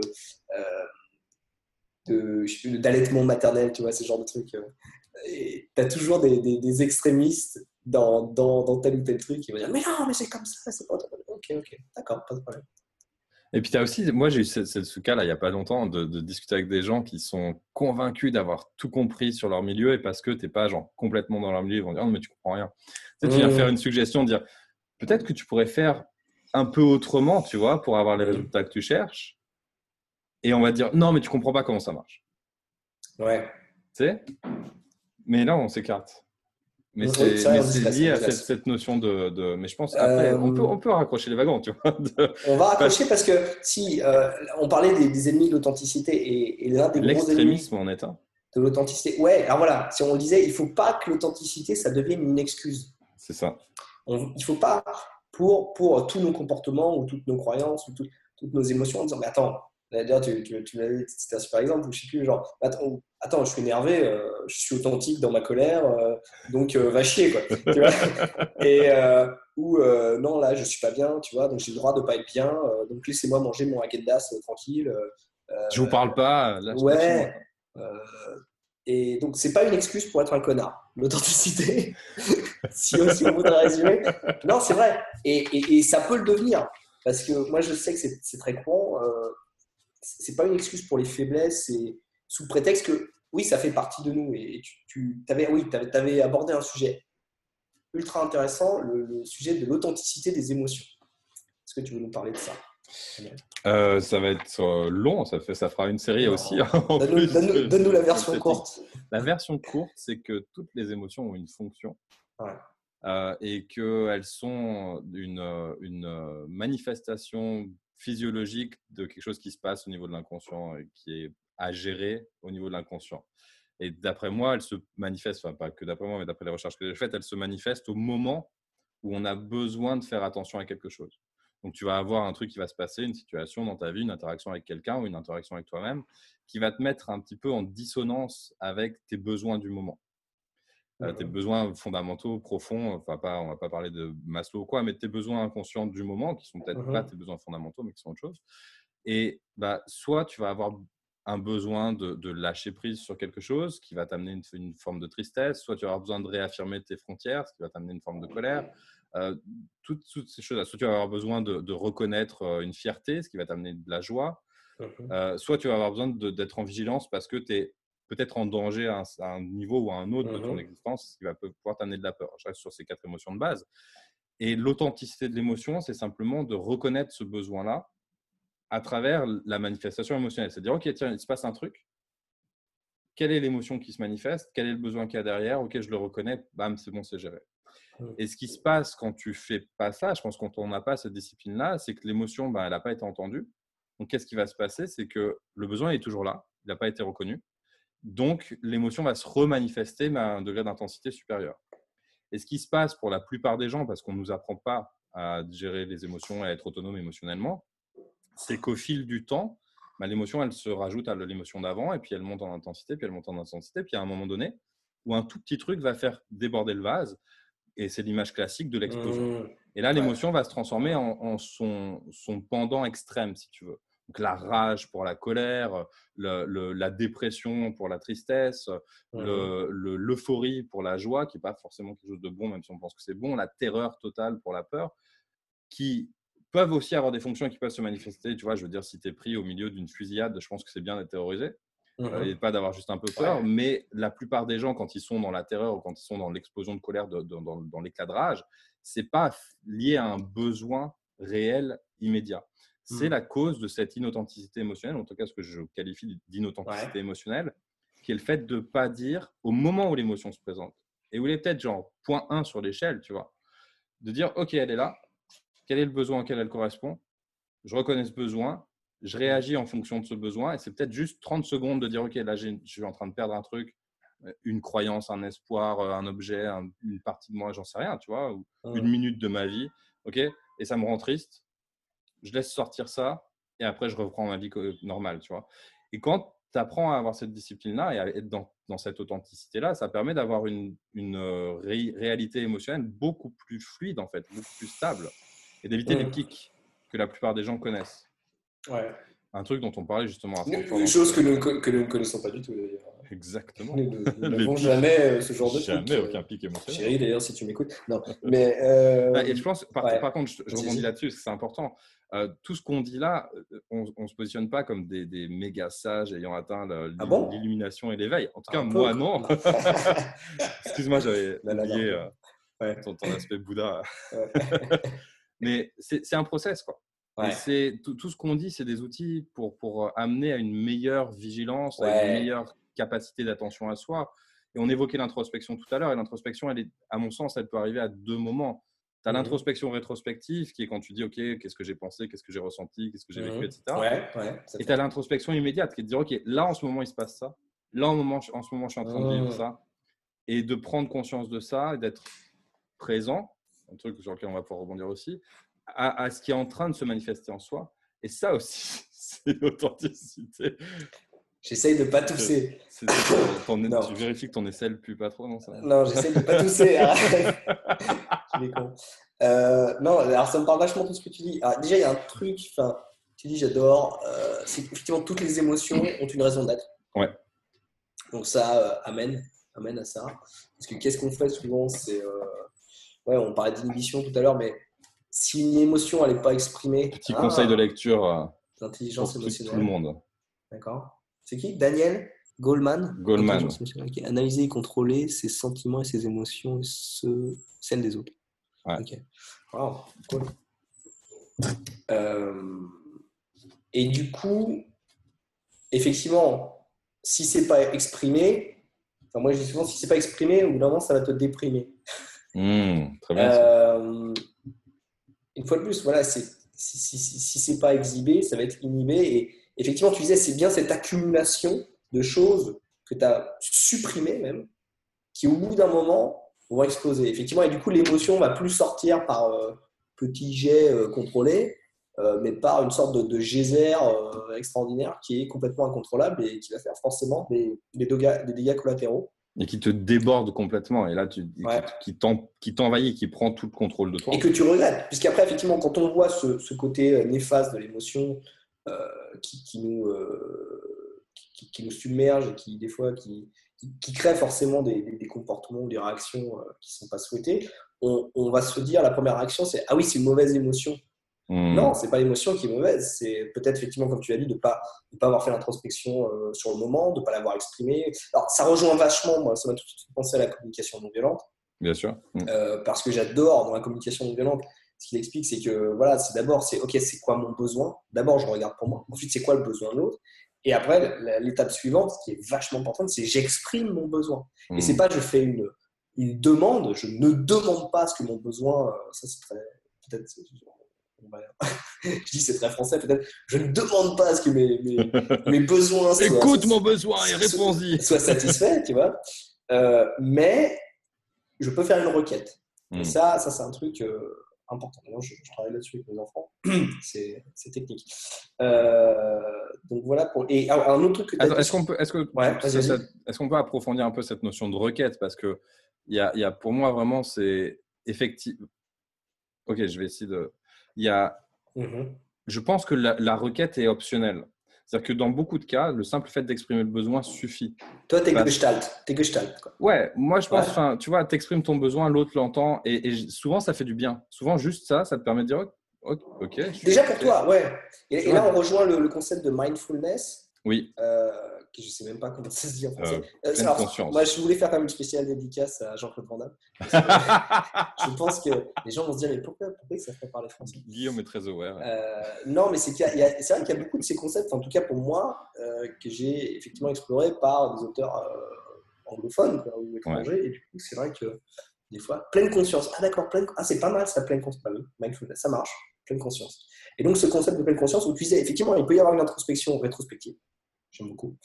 de d'allaitement maternel, tu vois, ce genre de trucs tu as toujours des, des, extrémistes dans, dans, dans, tel ou tel truc qui vont dire Mais non, mais c'est comme ça, c'est pas. Ok, ok, d'accord, pas de problème. Et puis, tu as aussi, moi j'ai eu ce, ce, cas là il n'y a pas longtemps de, discuter avec des gens qui sont convaincus d'avoir tout compris sur leur milieu et parce que tu n'es pas genre complètement dans leur milieu, ils vont dire Non, mais tu comprends rien. Tu, sais, tu viens mmh. faire une suggestion, dire Peut-être que tu pourrais faire un peu autrement, tu vois, pour avoir les mmh. résultats que tu cherches. Et on va dire Non, mais tu comprends pas comment ça marche. Ouais. Tu sais? Mais là, on s'écarte. Mais c'est lié à cette, notion de, Mais je pense après, on, peut, euh, on peut raccrocher les wagons, tu vois. On va raccrocher parce que si euh, on parlait des, ennemis de l'authenticité et, et l'un des L'extrémisme en est un. De l'authenticité. Ouais, alors voilà, si on le disait, il ne faut pas que l'authenticité, ça devienne une excuse. C'est ça. il ne faut pas, pour, pour tous nos comportements ou toutes nos croyances ou toutes nos émotions, en disant Mais attends, D'ailleurs, tu, tu, tu m'avais c'était un super exemple où je sais plus, genre, attends, attends je suis énervé, euh, je suis authentique dans ma colère, euh, donc euh, va chier, quoi. (laughs) tu vois Et ou non, là, je suis pas bien, tu vois, donc j'ai le droit de pas être bien, donc laissez-moi manger mon agendas tranquille. je vous parle pas, là, Ouais. et donc, c'est pas une excuse pour être un connard, l'authenticité, (laughs) si, si, on voudrait résumer. Non, c'est vrai. Et, et, et, ça peut le devenir. Parce que moi, je sais que c'est très courant c'est pas une excuse pour les faiblesses et sous prétexte que oui, ça fait partie de nous. Et tu, avais, oui, avais, abordé un sujet ultra intéressant, le, sujet de l'authenticité des émotions. Est-ce que tu veux nous parler de ça? Euh, Ça va être euh, long, ça, fait, ça fera une série aussi. Donne-nous la version courte. La version courte, c'est que toutes les émotions ont une fonction. Euh, et qu'elles sont une, une manifestation physiologique de quelque chose qui se passe au niveau de l'inconscient et qui est à gérer au niveau de l'inconscient. Et d'après moi, elle se manifeste, enfin pas que d'après moi, mais d'après les recherches que j'ai faites, elle se manifeste au moment où on a besoin de faire attention à quelque chose. Donc tu vas avoir un truc qui va se passer, une situation dans ta vie, une interaction avec quelqu'un ou une interaction avec toi-même, qui va te mettre un petit peu en dissonance avec tes besoins du moment. Euh, tes besoins fondamentaux, profonds, enfin pas, on va pas parler de Maslow ou quoi, mais tes besoins inconscients du moment, qui sont peut-être pas tes besoins fondamentaux, mais qui sont autre chose. Et bah, soit tu vas avoir un besoin de, lâcher prise sur quelque chose qui va t'amener une, forme de tristesse, soit tu vas avoir besoin de réaffirmer tes frontières, ce qui va t'amener une forme de colère. Euh, toutes, ces choses-là. Soit tu vas avoir besoin de, reconnaître euh, une fierté, ce qui va t'amener de la joie. soit tu vas avoir besoin d'être en vigilance parce que tu es peut-être en danger à un, niveau ou à un autre de ton mmh existence, ce qui va pouvoir t'amener de la peur. Je reste sur ces quatre émotions de base. Et l'authenticité de l'émotion, c'est simplement de reconnaître ce besoin-là à travers la manifestation émotionnelle. C'est-à-dire, OK, tiens, il se passe un truc. Quelle est l'émotion qui se manifeste? Quel est le besoin qu'il y a derrière? Ok, je le reconnais. Bam, c'est bon, c'est géré. Mmh. Et ce qui se passe quand tu fais pas ça, je pense quand on n'a pas cette discipline-là, c'est que l'émotion, ben, elle n'a pas été entendue. Donc, qu'est-ce qui va se passer? C'est que le besoin est toujours là, il n'a pas été reconnu. Donc, l'émotion va se remanifester, mais à un degré d'intensité supérieur. Et ce qui se passe pour la plupart des gens, parce qu'on ne nous apprend pas à gérer les émotions et à être autonome émotionnellement, c'est qu'au fil du temps, ben, l'émotion, elle se rajoute à l'émotion d'avant, et puis elle monte en intensité, puis elle monte en intensité, puis à un moment donné, où un tout petit truc va faire déborder le vase, et c'est l'image classique de l'explosion. Mmh. Et là, l'émotion va se transformer en, son, pendant extrême, si tu veux. Donc la rage pour la colère, la dépression pour la tristesse, mmh. l'euphorie pour la joie, qui n'est pas forcément quelque chose de bon, même si on pense que c'est bon, la terreur totale pour la peur, qui peuvent aussi avoir des fonctions qui peuvent se manifester. Tu vois, je veux dire, si tu es pris au milieu d'une fusillade, je pense que c'est bien d'être terrorisé. Euh, et pas d'avoir juste un peu peur. Mais la plupart des gens, quand ils sont dans la terreur ou quand ils sont dans l'explosion de colère, dans, dans l'éclat de rage, c'est pas lié à un besoin réel immédiat. C'est mmh. la cause de cette inauthenticité émotionnelle, en tout cas ce que je qualifie d'inauthenticité émotionnelle, qui est le fait de ne pas dire au moment où l'émotion se présente, et où il est peut-être genre point 1 sur l'échelle, tu vois, de dire, OK, elle est là, quel est le besoin auquel elle correspond, je reconnais ce besoin, je réagis en fonction de ce besoin. Et c'est peut-être juste 30 secondes de dire, OK, là, je suis en train de perdre un truc, euh, une croyance, un espoir, euh, un objet, une partie de moi, j'en sais rien, tu vois, ou une minute de ma vie. OK Et ça me rend triste. Je laisse sortir ça et après, je reprends ma vie normale, tu vois. Et quand tu apprends à avoir cette discipline-là et à être dans, dans cette authenticité-là, ça permet d'avoir une, une euh, réalité émotionnelle beaucoup plus fluide, en fait, beaucoup plus stable et d'éviter les pics que la plupart des gens connaissent. Un truc dont on parlait justement. Une chose que nous, que nous ne connaissons pas du tout d'ailleurs. Exactement. (laughs) Nous n'avons jamais euh, ce genre de Jamais aucun pic émotionnel. Chérie, d'ailleurs, si tu m'écoutes. Non, (laughs) mais. Euh... Et je pense, par, contre, je, rebondis là-dessus, c'est important. Euh, tout ce qu'on dit là, euh, on ne se positionne pas comme des, des méga sages ayant atteint ah l'illumination et l'éveil. En tout cas, moi, non. (laughs) Excuse-moi, j'avais oublié ton, ton, aspect Bouddha. Mais c'est un process, quoi. C'est tout, ce qu'on dit, c'est des outils pour, pour euh, amener à une meilleure vigilance, à une meilleure capacité d'attention à soi. Et on évoquait l'introspection tout à l'heure, et l'introspection, elle est, à mon sens, elle peut arriver à deux moments. Tu as mmh l'introspection rétrospective, qui est quand tu dis, OK, qu'est-ce que j'ai pensé, qu'est-ce que j'ai ressenti, qu'est-ce que j'ai vécu, mmh etc. et tu as l'introspection immédiate, qui est de dire, OK, là, en ce moment, il se passe ça. Là, en, moment, en ce moment, je suis en train de vivre mmh. ça. Et de prendre conscience de ça, et d'être présent, un truc sur lequel on va pouvoir rebondir aussi, à, ce qui est en train de se manifester en soi. Et ça aussi, (laughs) c'est l'authenticité. J'essaye de ne pas tousser. (coughs) tu vérifies que ton aisselle pue pas trop, non ça Non, j'essaye de ne pas tousser. (laughs) Hein. euh, non, alors ça me parle vachement de tout ce que tu dis. déjà, il y a un truc, tu dis j'adore, euh, c'est effectivement toutes les émotions ont une raison d'être. Ouais. Donc ça euh, amène, amène à ça. Parce que qu'est-ce qu'on fait souvent C'est, euh, ouais, on parlait d'inhibition tout à l'heure, mais si une émotion n'est pas exprimée. Petit conseil de ah. lecture. Euh, D'intelligence émotionnelle. Tout le monde. D'accord. C'est qui? Daniel Goldman. Goldman. Analyser et contrôler ses sentiments et ses émotions et celles des autres. Ouais. Ok. Wow, cool. Euh, et du coup, effectivement, si c'est pas exprimé, enfin moi je dis souvent, si c'est pas exprimé, au bout d'un moment, ça va te déprimer. Mmh, très bien. Euh, une fois de plus, voilà, si, si, si, c'est pas exhibé, ça va être inhibé. Et effectivement, tu disais, c'est bien cette accumulation de choses que tu as supprimées même, qui au bout d'un moment vont exploser. Effectivement, et du coup, l'émotion va plus sortir par euh, petits jets euh, contrôlés, euh, mais par une sorte de, geyser extraordinaire qui est complètement incontrôlable et qui va faire forcément des, des dégâts collatéraux et qui te déborde complètement. Et là, tu, qui t'envahit, qui prend tout le contrôle de toi. Et que tu regrettes. Puisqu'après, effectivement, quand on voit ce, côté néfaste de l'émotion euh, qui, nous, euh, qui, nous submerge et qui, des fois, qui, qui, crée forcément des, comportements ou des réactions qui ne sont pas souhaitées, on, on, va se dire, la première réaction, c'est Ah oui, c'est une mauvaise émotion. Non, hmm. Non, c'est pas l'émotion qui est mauvaise. C'est peut-être effectivement, comme tu as dit, de ne pas, de pas avoir fait l'introspection euh, sur le moment, de ne pas l'avoir exprimé. Alors, ça rejoint vachement, moi, ça m'a tout de suite pensé à la communication non violente. Bien sûr. Hmm. Euh, parce que j'adore dans la communication non violente. Ce qu'il explique, c'est que voilà, c'est d'abord, c'est OK, c'est quoi mon besoin? D'abord, je regarde pour moi. Ensuite, c'est quoi le besoin de l'autre? Et après, l'étape suivante, qui est vachement importante, c'est j'exprime mon besoin. Et Et c'est hmm. pas je fais une, une demande. Je ne demande pas ce que mon besoin, ça c'est très, peut-être, (laughs) je dis c'est très français peut-être, je ne demande pas ce que mes, mes, (laughs) besoins soient, Écoute mon besoin et réponds-y. (laughs) Soient satisfaits, tu vois. Euh, mais je peux faire une requête. Et hmm. ça, ça c'est un truc euh, important. je, travaille là-dessus avec mes enfants. (clears throat) c'est technique. Euh, donc voilà. Pour... Et un autre truc Est-ce qu'on peut, est que, est qu'on peut approfondir un peu cette notion de requête? Parce que il y a, y a, pour moi vraiment, c'est effectif. Ok, je vais essayer de il y a, mmh je pense que la, requête est optionnelle. C'est-à-dire que dans beaucoup de cas, le simple fait d'exprimer le besoin suffit. Toi, tu es gestalt. Es gestalt quoi. Ouais, moi je pense, enfin, tu vois, tu exprimes ton besoin, l'autre l'entend, et, souvent ça fait du bien. Souvent, juste ça, ça te permet de dire, ok. Déjà pour toi, ouais. Et, là, on rejoint le, concept de mindfulness. Oui. Euh, je ne sais même pas comment (laughs) ça se dit en français. Euh, euh, moi, je voulais faire quand même une spéciale dédicace à Jean-Claude Van Damme. (laughs) je pense que les gens vont se dire, mais pourquoi, pourquoi ça fait parler français? Guillaume est très aware. Euh, non, mais c'est vrai qu'il y a beaucoup de ces concepts, en tout cas pour moi, que j'ai effectivement exploré par des auteurs anglophones ou étrangers. Et du coup, c'est vrai que des fois, pleine conscience. Ah d'accord, pleine... ah, c'est pas mal ça, pleine conscience. mindfulness, ça marche, pleine conscience. Et donc, ce concept de pleine conscience, où tu disais, effectivement, il peut y avoir une introspection rétrospective j'aime beaucoup.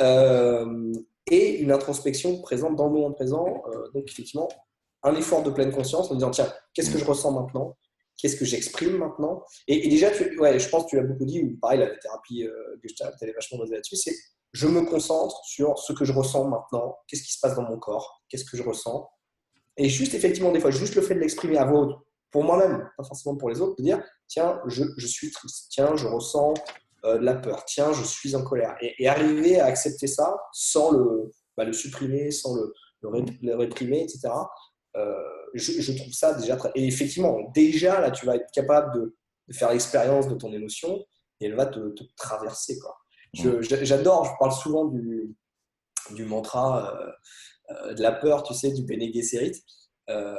Euh, et une introspection présente dans le moment présent. Euh, donc, effectivement, un effort de pleine conscience en disant tiens, qu'est-ce que je ressens maintenant? Qu'est-ce que j'exprime maintenant? Et, déjà, ouais, je pense que tu l'as beaucoup dit, ou pareil, la thérapie euh, Gestalt, elle est vachement basée là-dessus c'est je me concentre sur ce que je ressens maintenant, qu'est-ce qui se passe dans mon corps, qu'est-ce que je ressens? Et juste, effectivement, des fois, juste le fait de l'exprimer à voix haute, pour moi-même, pas forcément pour les autres, de dire tiens, je, je suis triste, tiens, je ressens euh, de la peur. Tiens, je suis en colère. Et, arriver à accepter ça sans le, bah, le supprimer, sans le, le, réprimer, etc. Euh, je, trouve ça déjà très. Et effectivement, déjà, là, tu vas être capable de, faire l'expérience de ton émotion et elle va te, traverser. Quoi. J'adore, je, parle souvent du, du mantra euh, de la peur, tu sais, du Bene Gesserit. Euh,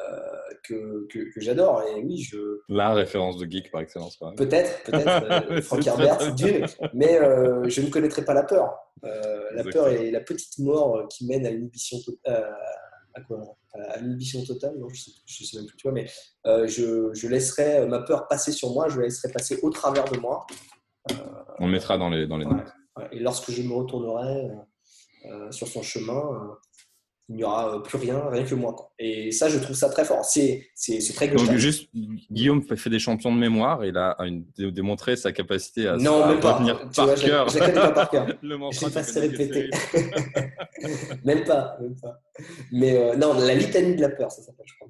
que, que, j'adore. Et oui, je. La référence de geek par excellence. Peut-être, peut-être. (laughs) Euh, Frank Herbert, d'une. Mais euh, je ne connaîtrais pas la peur. la peur est la petite mort qui mène à l'inhibition totale. À quoi? À totale Non, je sais, sais même plus, tu vois, mais je, je, laisserai ma peur passer sur moi, je la laisserai passer au travers de moi. On le mettra dans les, dans les notes. Et lorsque je me retournerai sur son chemin, il n'y aura euh, plus rien, rien que moi. Et ça, je trouve ça très fort. C'est très Donc, juste, Guillaume fait des champions de mémoire. Il a démontré sa capacité à, non, même pas. par cœur. (laughs) Je ne pas par cœur. Le je pas se répéter. même pas. Même pas. Mais euh, non, la litanie de la peur, ça s'appelle, je crois.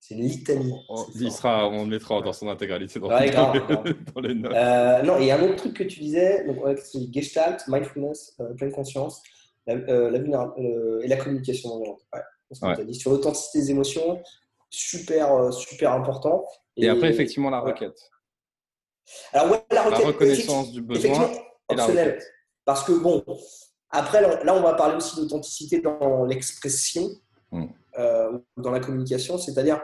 C'est une litanie. On, il sera, on le mettra dans son intégralité dans, ouais, (laughs) dans, les, notes. Euh, non, il y a un autre truc que tu disais, donc c'est Gestalt, mindfulness, pleine conscience la, euh, euh, et la communication non violente. Dit. Sur l'authenticité des émotions, super, euh, super important. Et, après, effectivement, la requête. Alors, ouais, la, requête, reconnaissance du besoin. Optionnelle. Parce que, bon, après, là, on va parler aussi d'authenticité dans l'expression, hmm. dans la communication. C'est-à-dire,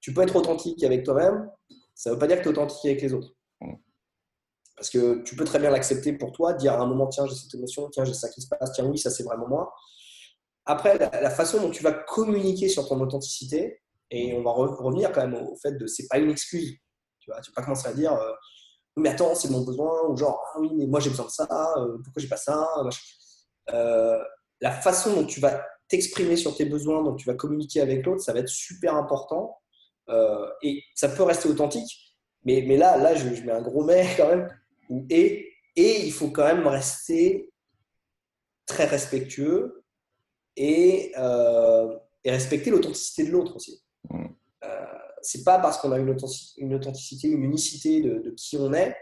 tu peux être authentique avec toi-même, ça ne veut pas dire que tu es authentique avec les autres. Parce que tu peux très bien l'accepter pour toi, dire à un moment, tiens, j'ai cette émotion, tiens, j'ai ça qui se passe, tiens, oui, ça c'est vraiment moi. Après, la, façon dont tu vas communiquer sur ton authenticité, et on va revenir quand même au fait de c'est pas une excuse. Tu vois, tu vas pas commencer à dire, euh, mais attends, c'est mon besoin, ou genre, ah oui, mais moi j'ai besoin de ça, euh, pourquoi j'ai pas ça euh, La façon dont tu vas t'exprimer sur tes besoins, dont tu vas communiquer avec l'autre, ça va être super important. et ça peut rester authentique, mais, mais là, là je, je mets un gros mais (laughs) quand même et, et il faut quand même rester très respectueux et, euh, et respecter l'authenticité de l'autre aussi. Mm. Euh, c'est pas parce qu'on a une authenticité, une, authenticité, une unicité de, qui on est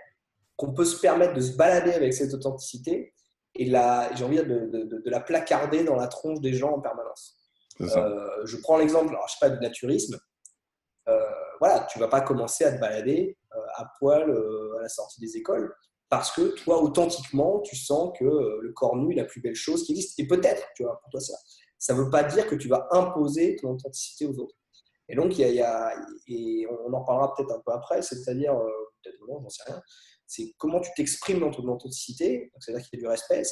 qu'on peut se permettre de se balader avec cette authenticité et j'ai envie de, de, de, la placarder dans la tronche des gens en permanence. Euh, je prends l'exemple, je sais pas, du naturisme. Euh, voilà, tu vas pas commencer à te balader à poil euh, à la sortie des écoles parce que toi, authentiquement, tu sens que euh, le corps nu est la plus belle chose qui existe. Et peut-être, tu vois, pour toi, ça veut pas dire que tu vas imposer ton authenticité aux autres. Et donc, il y a, et on en parlera peut-être un peu après, c'est-à-dire, peut-être non, j'en sais rien, c'est comment tu t'exprimes dans ton authenticité, c'est-à-dire qu'il y a du respect,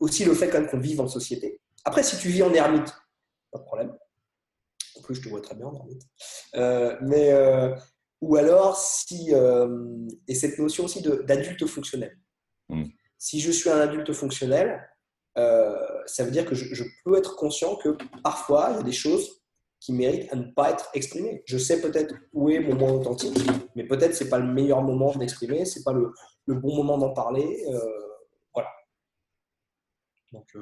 aussi le fait quand même qu'on vive en société. Après, si tu vis en ermite, pas de problème. plus, je te vois très bien. Euh, mais, euh, ou alors, si, et cette notion aussi d'adulte fonctionnel. Hmm. Si je suis un adulte fonctionnel, ça veut dire que je, peux être conscient que parfois, il y a des choses qui méritent à ne pas être exprimées. Je sais peut-être où est mon moment authentique, mais peut-être c'est pas le meilleur moment d'exprimer, c'est pas le, le, bon moment d'en parler. voilà. Donc,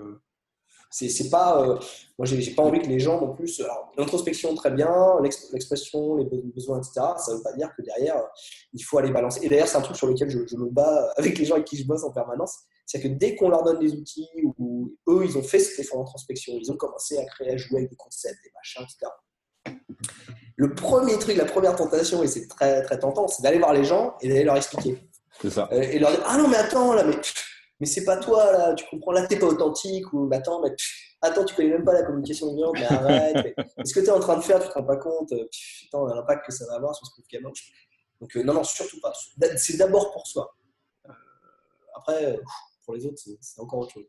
c'est pas euh, moi j'ai pas envie que les gens non plus l'introspection très bien l'expression les besoins etc ça veut pas dire que derrière il faut aller balancer. Et d'ailleurs c'est un truc sur lequel je, me bats (laughs) avec les gens avec qui je bosse en permanence c'est que dès qu'on leur donne des outils ou eux ils ont fait cet effort d'introspection ils ont commencé à créer à jouer avec des concepts des machins etc le premier truc la première tentation et c'est très très tentant c'est d'aller voir les gens et d'aller leur expliquer. C'est ça. Euh, et leur dire ah non mais attends là mais mais c'est pas toi là, tu comprends, là t'es pas authentique, ou attends, mais attends, tu connais même pas la communication violente, mais arrête, (laughs) ce que tu es en train de faire, tu te rends pas compte, putain, l'impact que ça va avoir sur ce gamin. Donc euh, non, non, surtout pas. C'est d'abord pour soi. Euh, après, pour les autres, c'est encore autre chose.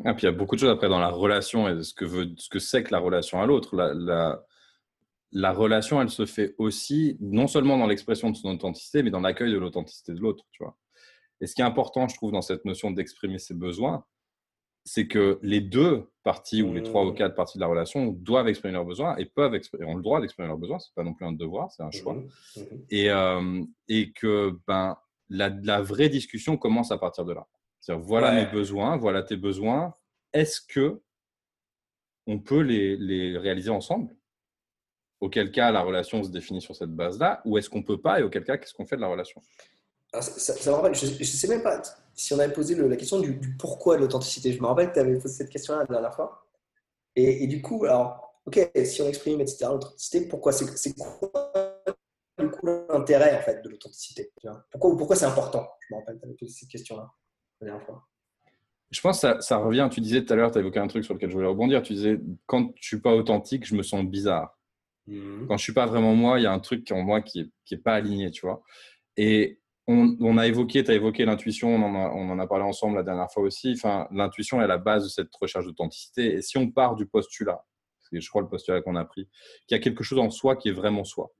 Et ah, puis il y a beaucoup de choses après dans la relation et ce que veut, ce que c'est que la relation à l'autre. La, la, la, relation, elle se fait aussi non seulement dans l'expression de son authenticité, mais dans l'accueil de l'authenticité de l'autre. Tu vois. Et ce qui est important, je trouve, dans cette notion d'exprimer ses besoins, c'est que les deux parties ou les trois ou mmh. quatre parties de la relation doivent exprimer leurs besoins et peuvent exprimer, ont le droit d'exprimer leurs besoins. C'est pas non plus un devoir, c'est un choix. Mmh. Mmh. Et, euh, et que ben, la, la, vraie discussion commence à partir de là. C'est-à-dire, voilà mes besoins, voilà tes besoins. Est-ce que on peut les, les, réaliser ensemble? Auquel cas, la relation se définit sur cette base-là, ou est-ce qu'on peut pas Et auquel cas, qu'est-ce qu'on fait de la relation? Ça, je ne sais même pas si on avait posé la question du, pourquoi de l'authenticité. Je me rappelle que tu avais posé cette question la dernière fois. Et, du coup, alors, ok, si on exprime, etc., l'authenticité, pourquoi C'est quoi du coup l'intérêt en fait, de l'authenticité Pourquoi, pourquoi c'est important? Je me rappelle, tu avais posé cette question-là la dernière fois. Je pense que ça, revient, tu disais tout à l'heure, tu as évoqué un truc sur lequel je voulais rebondir, tu disais, quand je suis pas authentique, je me sens bizarre. Mmh. Quand je suis pas vraiment moi, il y a un truc en moi qui n'est qui est pas aligné, tu vois? Et on, a évoqué, tu as évoqué l'intuition, on, en a parlé ensemble la dernière fois aussi. Enfin, l'intuition est la base de cette recherche d'authenticité. Et si on part du postulat, c'est je crois le postulat qu'on a pris, qu'il y a quelque chose en soi qui est vraiment soi,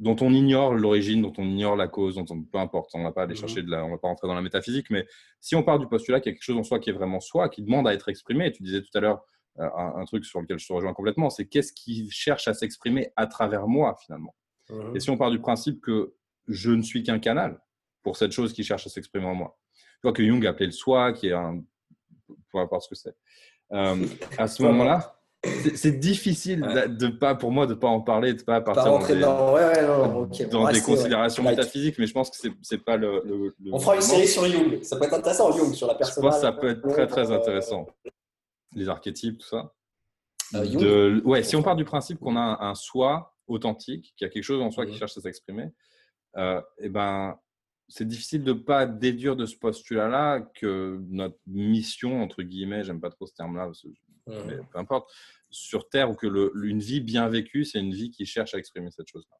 dont on ignore l'origine, dont on ignore la cause, dont on, peu importe, on va pas aller mmh chercher de la, on va pas rentrer dans la métaphysique, mais si on part du postulat qu'il y a quelque chose en soi qui est vraiment soi, qui demande à être exprimé, et tu disais tout à l'heure euh, un, truc sur lequel je te rejoins complètement, c'est qu'est-ce qui cherche à s'exprimer à travers moi finalement. Mmh et si on part du principe que je ne suis qu'un canal pour cette chose qui cherche à s'exprimer en moi. Je vois que Jung appelait le soi, qui est un. Pour voir ce que c'est. Euh, à ce moment-là, c'est difficile de pas, pour moi de ne pas en parler, de ne pas partir dans des, dans, dans des considérations métaphysiques, mais je pense que ce n'est pas le, On fera une série sur Jung. Ça peut être intéressant, Jung, sur la personne. Je pense que ça peut être très, très intéressant. Les archétypes, tout ça. Euh, de, ouais, si on part du principe qu'on a un, un soi authentique, qu'il y a quelque chose en soi qui cherche à s'exprimer, euh, eh ben, c'est difficile de ne pas déduire de ce postulat-là que notre mission, entre guillemets, j'aime pas trop ce terme-là, mais peu importe, sur Terre, ou que le, une vie bien vécue, c'est une vie qui cherche à exprimer cette chose-là.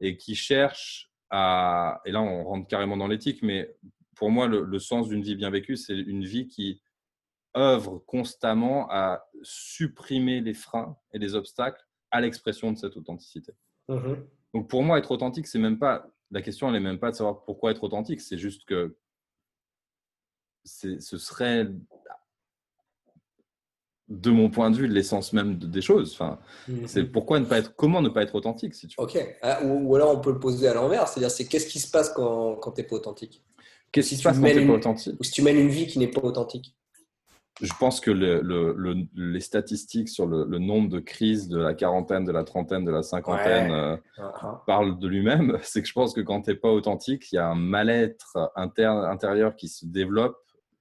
Et qui cherche à. Et là, on rentre carrément dans l'éthique, mais pour moi, le, sens d'une vie bien vécue, c'est une vie qui œuvre constamment à supprimer les freins et les obstacles à l'expression de cette authenticité. Mmh Donc pour moi, être authentique, c'est même pas la question, elle n'est même pas de savoir pourquoi être authentique. C'est juste que ce serait, de mon point de vue, l'essence même des choses. Enfin, mhm. C'est pourquoi ne pas être, comment ne pas être authentique si tu Ok. Ah, ou, alors on peut le poser à l'envers, c'est-à-dire c'est qu'est-ce qui se passe quand, quand tu n'es pas authentique? Qu'est-ce qui se passe quand tu n'es pas authentique? Ou si tu mènes une vie qui n'est pas authentique? Je pense que les statistiques sur le, nombre de crises de la quarantaine, de la trentaine, de la cinquantaine euh, uh-huh. parlent de lui-même. (laughs) C'est que je pense que quand tu n'es pas authentique, il y a un mal-être intérieur qui se développe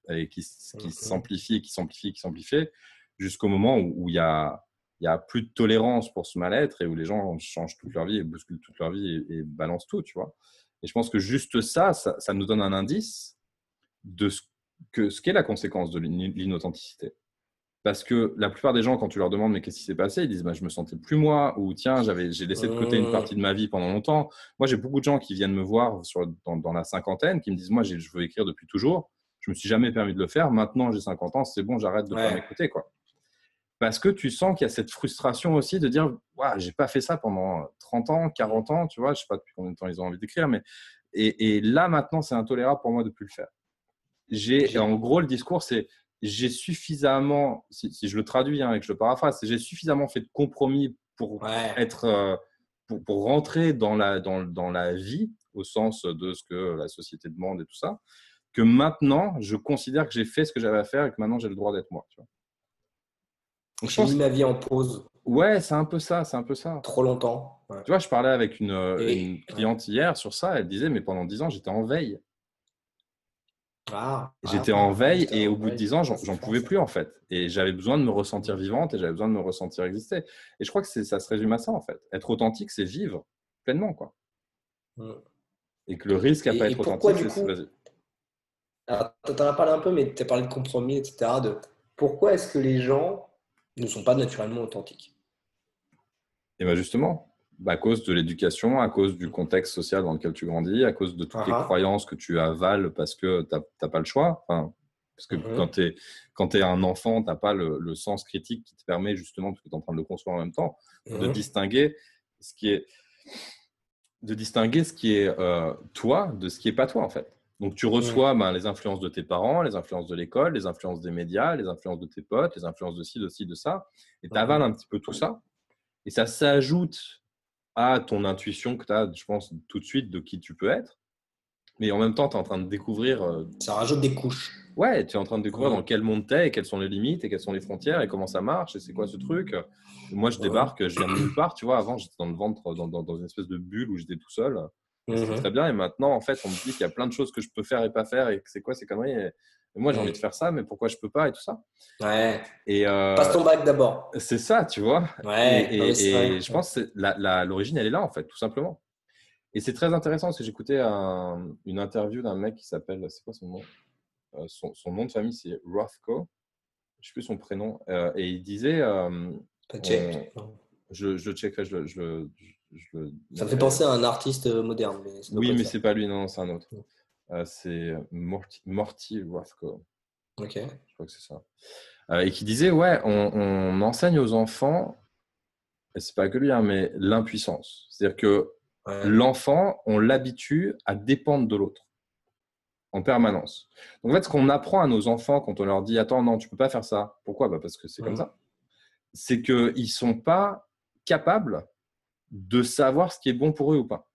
et qui, qui s'amplifie et qui s'amplifie, qui s'amplifie, jusqu'au moment où, il y a, il y a plus de tolérance pour ce mal-être et où les gens changent toute leur vie et bousculent toute leur vie et, balancent tout, tu vois. Et je pense que juste ça, ça, ça nous donne un indice de ce que ce qu'est la conséquence de l'inauthenticité. Parce que la plupart des gens, quand tu leur demandes mais qu'est-ce qui s'est passé, ils disent bah, je me sentais plus moi ou tiens j'avais j'ai laissé de côté une partie de ma vie pendant longtemps. Moi j'ai beaucoup de gens qui viennent me voir sur, dans, la cinquantaine qui me disent moi je veux écrire depuis toujours, je me suis jamais permis de le faire, maintenant j'ai 50 ans, c'est bon j'arrête de pas m'écouter quoi. Parce que tu sens qu'il y a cette frustration aussi de dire j'ai pas fait ça pendant 30 ans, 40 ans, tu vois, je sais pas depuis combien de temps ils ont envie d'écrire, mais et, là maintenant, c'est intolérable pour moi de plus le faire. J'ai, en gros, le discours, c'est j'ai suffisamment, si, je le traduis hein, et que je le paraphrase, j'ai suffisamment fait de compromis pour être, euh, pour, pour, rentrer dans la, dans, dans la vie au sens de ce que la société demande et tout ça, que maintenant, je considère que j'ai fait ce que j'avais à faire et que maintenant j'ai le droit d'être moi. Tu vois. J'ai mis ma vie en pause. Ouais, c'est un peu ça, c'est un peu ça. Trop longtemps. Tu vois, je parlais avec une, une cliente hier sur ça, elle disait, mais pendant dix ans, j'étais en veille. Ah, j'étais ah, en veille et au bout de dix ans, j'en pouvais plus en fait. Et j'avais besoin de me ressentir vivante et j'avais besoin de me ressentir exister. Et je crois que ça se résume à ça en fait. Être authentique, c'est vivre pleinement. quoi. Mm. Et que le risque à pas être authentique, c'est vas-y. Tu en as parlé un peu, mais tu as parlé de compromis, etc. De pourquoi est-ce que les gens ne sont pas naturellement authentiques? Et bien justement, à cause de l'éducation, à cause du contexte social dans lequel tu grandis, à cause de toutes les croyances que tu avales parce que tu n'as pas le choix. Enfin, parce que mhm. quand tu es, un enfant, tu n'as pas le, sens critique qui te permet justement, parce que tu es en train de le construire en même temps, de mhm. distinguer ce qui est de distinguer ce qui est euh, toi de ce qui est pas toi en fait. Donc tu reçois ben, les influences de tes parents, les influences de l'école, les influences des médias, les influences de tes potes, les influences de ci, de ci, de ça, et tu avales un petit peu tout ça. Et ça s'ajoute à ton intuition que tu as, je pense, tout de suite de qui tu peux être. Mais en même temps, tu es en train de découvrir. Euh, ça rajoute des couches. Ouais, tu es en train de découvrir dans quel monde tu es et quelles sont les limites et quelles sont les frontières et comment ça marche et c'est quoi ce truc. Moi, je débarque, je viens de nulle part, tu vois. Avant, j'étais dans le ventre, dans, dans, une espèce de bulle où j'étais tout seul. Mhm. très bien. Et maintenant, en fait, on me dit qu'il y a plein de choses que je peux faire et pas faire et que c'est quoi ces conneries. Et, moi, j'ai envie de faire ça, mais pourquoi je peux pas et tout ça. Ouais. Et euh, Passe ton bac d'abord. C'est ça, tu vois. Ouais. Et, je pense que l'origine, elle est là, en fait, tout simplement. Et c'est très intéressant parce que j'écoutais un, une interview d'un mec qui s'appelle, c'est quoi son nom? Euh, son, nom de famille, c'est Rothko. Je ne sais plus son prénom. Euh, et il disait. je, je checkerai, je, je, ça me fait penser à un artiste moderne. Mais oui, mais c'est pas lui, non, c'est un autre. Euh, c'est Morty, Morty, Rothko. Ok. Je crois que c'est ça. Euh, et qui disait, ouais, on, enseigne aux enfants, et c'est pas que lui, hein, mais l'impuissance. C'est-à-dire que l'enfant, on l'habitue à dépendre de l'autre en permanence. Donc en fait, ce qu'on apprend à nos enfants quand on leur dit, attends, non, tu peux pas faire ça. Pourquoi? Bah Parce que c'est comme ça. C'est qu'ils ne sont pas capables de savoir ce qui est bon pour eux ou pas.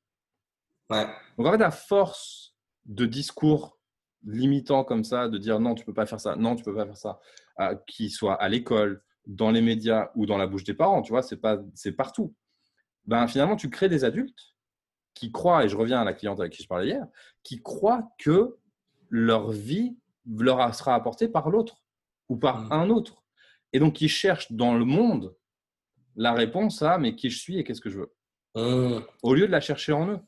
Donc en fait, à force de discours limitants comme ça, de dire non, tu peux pas faire ça, non, tu peux pas faire ça, euh, qui soit à l'école, dans les médias ou dans la bouche des parents, tu vois, c'est pas, c'est partout. Ben finalement, tu crées des adultes qui croient, et je reviens à la cliente avec qui je parlais hier, qui croient que leur vie leur sera apportée par l'autre ou par mmh. un autre. Et donc, ils cherchent dans le monde la réponse à mais qui je suis et qu'est-ce que je veux? Mmh. Au lieu de la chercher en eux.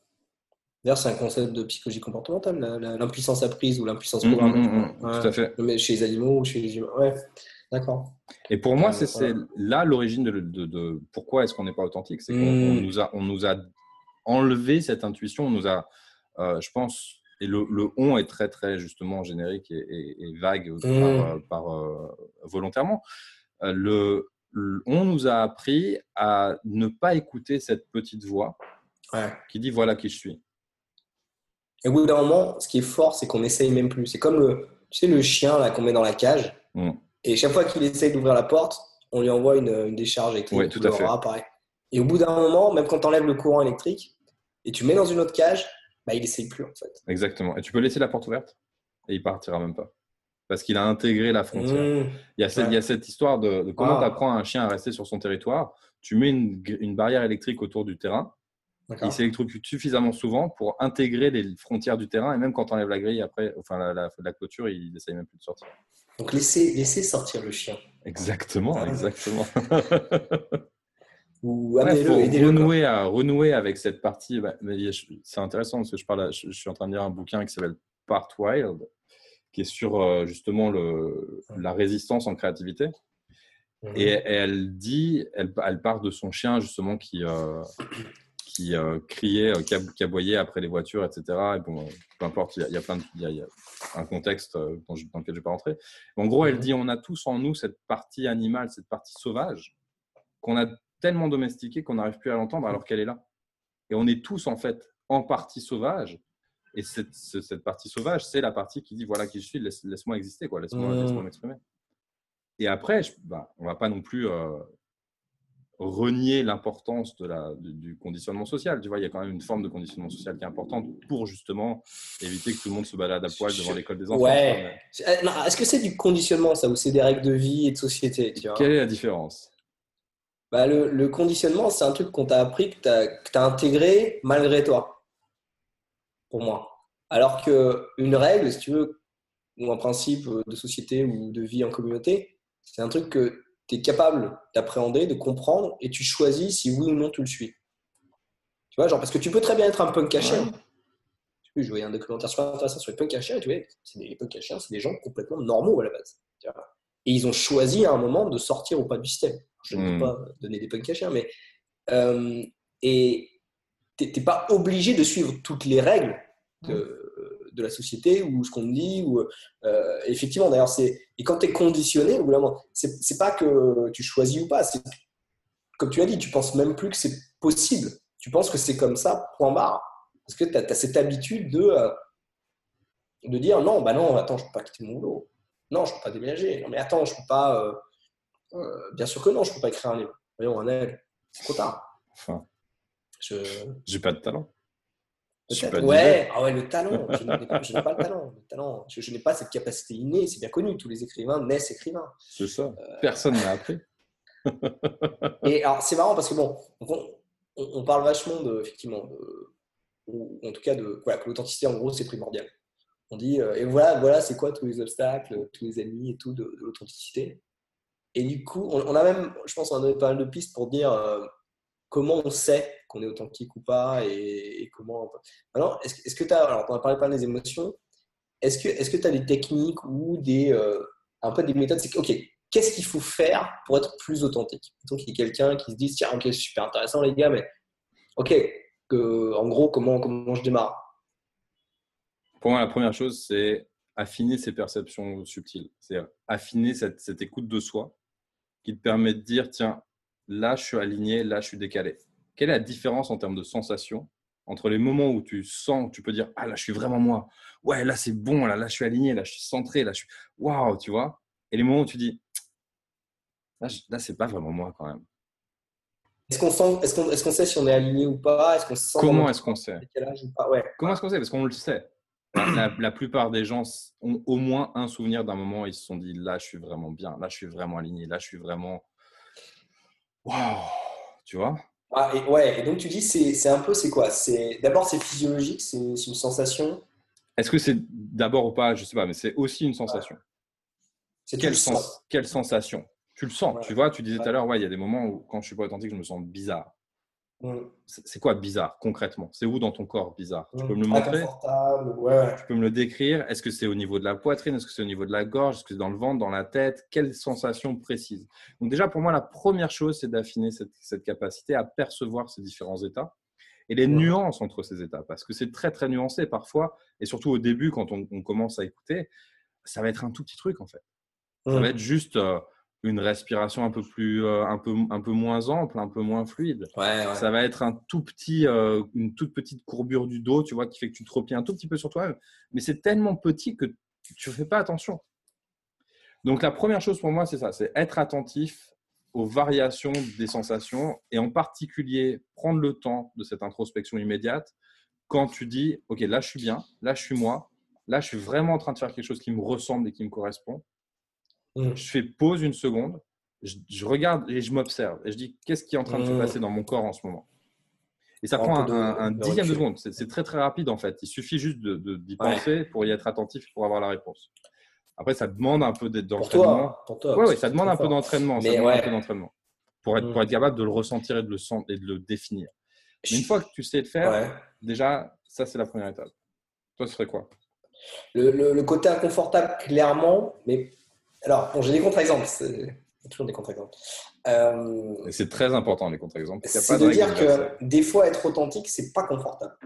D'ailleurs, c'est un concept de psychologie comportementale, l'impuissance apprise ou l'impuissance mmh, programmée. Mmh, tout à fait. Mais chez les animaux ou chez les humains. Ouais, d'accord. Et pour moi, c'est là l'origine de, pourquoi est-ce qu'on n'est pas authentique. C'est qu'on nous, a, on nous a enlevé cette intuition, on nous a, euh, je pense, et le, on est très, très justement générique et, vague par, euh, volontairement. Euh, le, on nous a appris à ne pas écouter cette petite voix qui dit voilà qui je suis. Et au bout d'un moment, ce qui est fort, c'est qu'on n'essaye même plus. C'est comme le, tu sais, le chien là qu'on met dans la cage. Mm. Et chaque fois qu'il essaye d'ouvrir la porte, on lui envoie une, décharge électrique. Oui, tout à fait. Et au bout d'un moment, même quand tu enlèves le courant électrique et tu mets dans une autre cage, bah, il n'essaye plus en fait. Exactement. Et tu peux laisser la porte ouverte et il partira même pas parce qu'il a intégré la frontière. Mmh. il, y a cette, il, y a cette, histoire de, comment ah. tu apprends un chien à rester sur son territoire. Tu mets une, barrière électrique autour du terrain. Il s'électrocute suffisamment souvent pour intégrer les frontières du terrain. Et même quand on enlève la grille, après, enfin la, la, clôture, il n'essaye même plus de sortir. Donc laisser sortir le chien. Exactement, ah. exactement. (laughs) Ou renouer, à, renouer avec cette partie. Bah, c'est intéressant parce que je, parle, je, suis en train de lire un bouquin qui s'appelle Part Wild qui est sur euh, justement le, la résistance en créativité. Mhm. Et, elle dit, elle, elle, part de son chien justement qui, euh, qui euh, criait, qui aboyait après les voitures, etc. Et bon, peu importe, il y, a, plein de, il y a, un contexte dans, lequel je ne vais pas rentrer. En gros, elle mhm. dit, on a tous en nous cette partie animale, cette partie sauvage qu'on a tellement domestiquée qu'on n'arrive plus à l'entendre alors qu'elle est là. Et on est tous en fait en partie sauvage. Et cette, cette partie sauvage, c'est la partie qui dit voilà qui je suis, laisse, moi exister, quoi, laisse-moi, mmh. m'exprimer. Et après, bah, on ne va pas non plus euh, renier l'importance de la, du conditionnement social. Tu vois, il y a quand même une forme de conditionnement social qui est importante pour justement éviter que tout le monde se balade à poil devant l'école des enfants. Ouais. Euh, est-ce que c'est du conditionnement, ça, ou c'est des règles de vie et de société tu vois? Quelle est la différence? Bah, le, conditionnement, c'est un truc qu'on t'a appris, que tu as, intégré malgré toi, pour moi. Alors qu'une règle, si tu veux, ou un principe de société ou de vie en communauté, c'est un truc que tu es capable d'appréhender, de comprendre, et tu choisis si oui ou non tu le suis. Tu vois, genre, parce que tu peux très bien être un punk caché. Ouais. Je voyais un documentaire super intéressant sur les punk cachés, tu vois, c'est des punk cachés, c'est des gens complètement normaux à la base. Et ils ont choisi à un moment de sortir ou pas du système. Je ne peux hmm. pas donner des punks cachés, mais. Euh, et tu n'es pas obligé de suivre toutes les règles de, de la société ou ce qu'on te dit. Ou, euh, effectivement, d'ailleurs, c'est. Et quand tu es conditionné, c'est, c'est pas que tu choisis ou pas. C'est, comme tu as dit, tu penses même plus que c'est possible. Tu penses que c'est comme ça, point barre. Parce que tu as, cette habitude de, euh, de dire non, bah non, attends, je peux pas quitter mon boulot. Non, je peux pas déménager. Non, mais attends, je peux pas. Euh, bien sûr que non, je peux pas écrire un livre. Voyons, un aigle, c'est trop tard. Enfin, je n'ai pas de talent. Ouais, ah ouais, le talent. Je n'ai pas le talent. Le talent. Je, n'ai pas cette capacité innée. C'est bien connu. Tous les écrivains naissent écrivains. C'est ça. Euh, Personne n'a appris. (laughs) et alors, c'est marrant parce que bon, on, parle vachement de, effectivement, de, ou en tout cas de voilà, que l'authenticité, en gros, c'est primordial. On dit, euh, et voilà, voilà, c'est quoi tous les obstacles, tous les ennemis et tout de, l'authenticité. Et du coup, on, a même, je pense, on a pas mal de pistes pour dire euh, comment on sait qu'on est authentique ou pas et, comment. Alors, est-ce, que tu as, alors on a parlé pas des émotions, est-ce que tu as des techniques ou des euh, un peu des méthodes C'est ok, qu'est-ce qu'il faut faire pour être plus authentique? Donc il y a quelqu'un qui se dit tiens ok super intéressant les gars, mais ok en gros comment comment je démarre? Pour moi la première chose c'est affiner ses perceptions subtiles, c'est affiner cette, cette écoute de soi qui te permet de dire tiens là je suis aligné, là je suis décalé. Quelle est la différence en termes de sensation entre les moments où tu sens, tu peux dire ah là je suis vraiment moi, ouais là c'est bon, là là je suis aligné, là je suis centré, là je suis waouh, tu vois, et les moments où tu dis là, là c'est pas vraiment moi quand même. Est-ce qu'on sent, est-ce qu'on, est qu'on sait si on est aligné ou pas? Est-ce qu'on sent Comment est-ce qu'on sait? Comment est-ce qu'on sait? Parce qu'on le sait. La, la, plupart des gens ont au moins un souvenir d'un moment où ils se sont dit là je suis vraiment bien, là je suis vraiment aligné, là je suis vraiment waouh, tu vois? Ah, et, ouais, et donc tu dis, c'est un peu, c'est quoi? D'abord, c'est physiologique, c'est une sensation? Est-ce que c'est d'abord ou pas? Je sais pas, mais c'est aussi une sensation. C'est quelle, sens, quelle sensation? Tu le sens, tu vois? Tu disais tout à l'heure, ouais, il y a des moments où, quand je suis pas authentique, je me sens bizarre. Mm. C'est quoi bizarre concrètement? C'est où dans ton corps bizarre? Tu peux me le montrer? Tu peux me le décrire? Est-ce que c'est au niveau de la poitrine? Est-ce que c'est au niveau de la gorge? Est-ce que c'est dans le ventre, dans la tête? Quelle sensation précise? Donc déjà pour moi la première chose c'est d'affiner cette, capacité à percevoir ces différents états et les nuances entre ces états parce que c'est très très nuancé parfois et surtout au début quand on, commence à écouter ça va être un tout petit truc en fait. Ça va être juste euh, une respiration un peu plus euh, un peu un peu moins ample un peu moins fluide. Ça va être un tout petit euh, une toute petite courbure du dos tu vois qui fait que tu te replies un tout petit peu sur toi mais c'est tellement petit que tu fais pas attention. Donc la première chose pour moi c'est ça c'est être attentif aux variations des sensations et en particulier prendre le temps de cette introspection immédiate quand tu dis ok là je suis bien là je suis moi là je suis vraiment en train de faire quelque chose qui me ressemble et qui me correspond Mm. Je fais pause une seconde, je, regarde et je m'observe. Et je dis, qu'est-ce qui est en train de se mm. passer dans mon corps en ce moment? Et ça prend un, dixième de seconde. C'est très, très rapide en fait. Il suffit juste d'y de, penser pour y être attentif pour avoir la réponse. Après, ça demande un peu d'entraînement. Pour toi, ouais, ça demande un peu d'entraînement. Ça demande un peu d'entraînement pour être, pour mm. être capable de le ressentir et de le, et de le définir. Mais une fois que tu sais le faire, déjà, ça, c'est la première étape. Toi, ce serait quoi? Le, le, côté inconfortable, clairement, mais alors, j'ai des contre-exemples. C'est toujours des contre-exemples. Euh, c'est très important, les contre-exemples. C'est de, dire que des fois, être authentique, c'est pas confortable.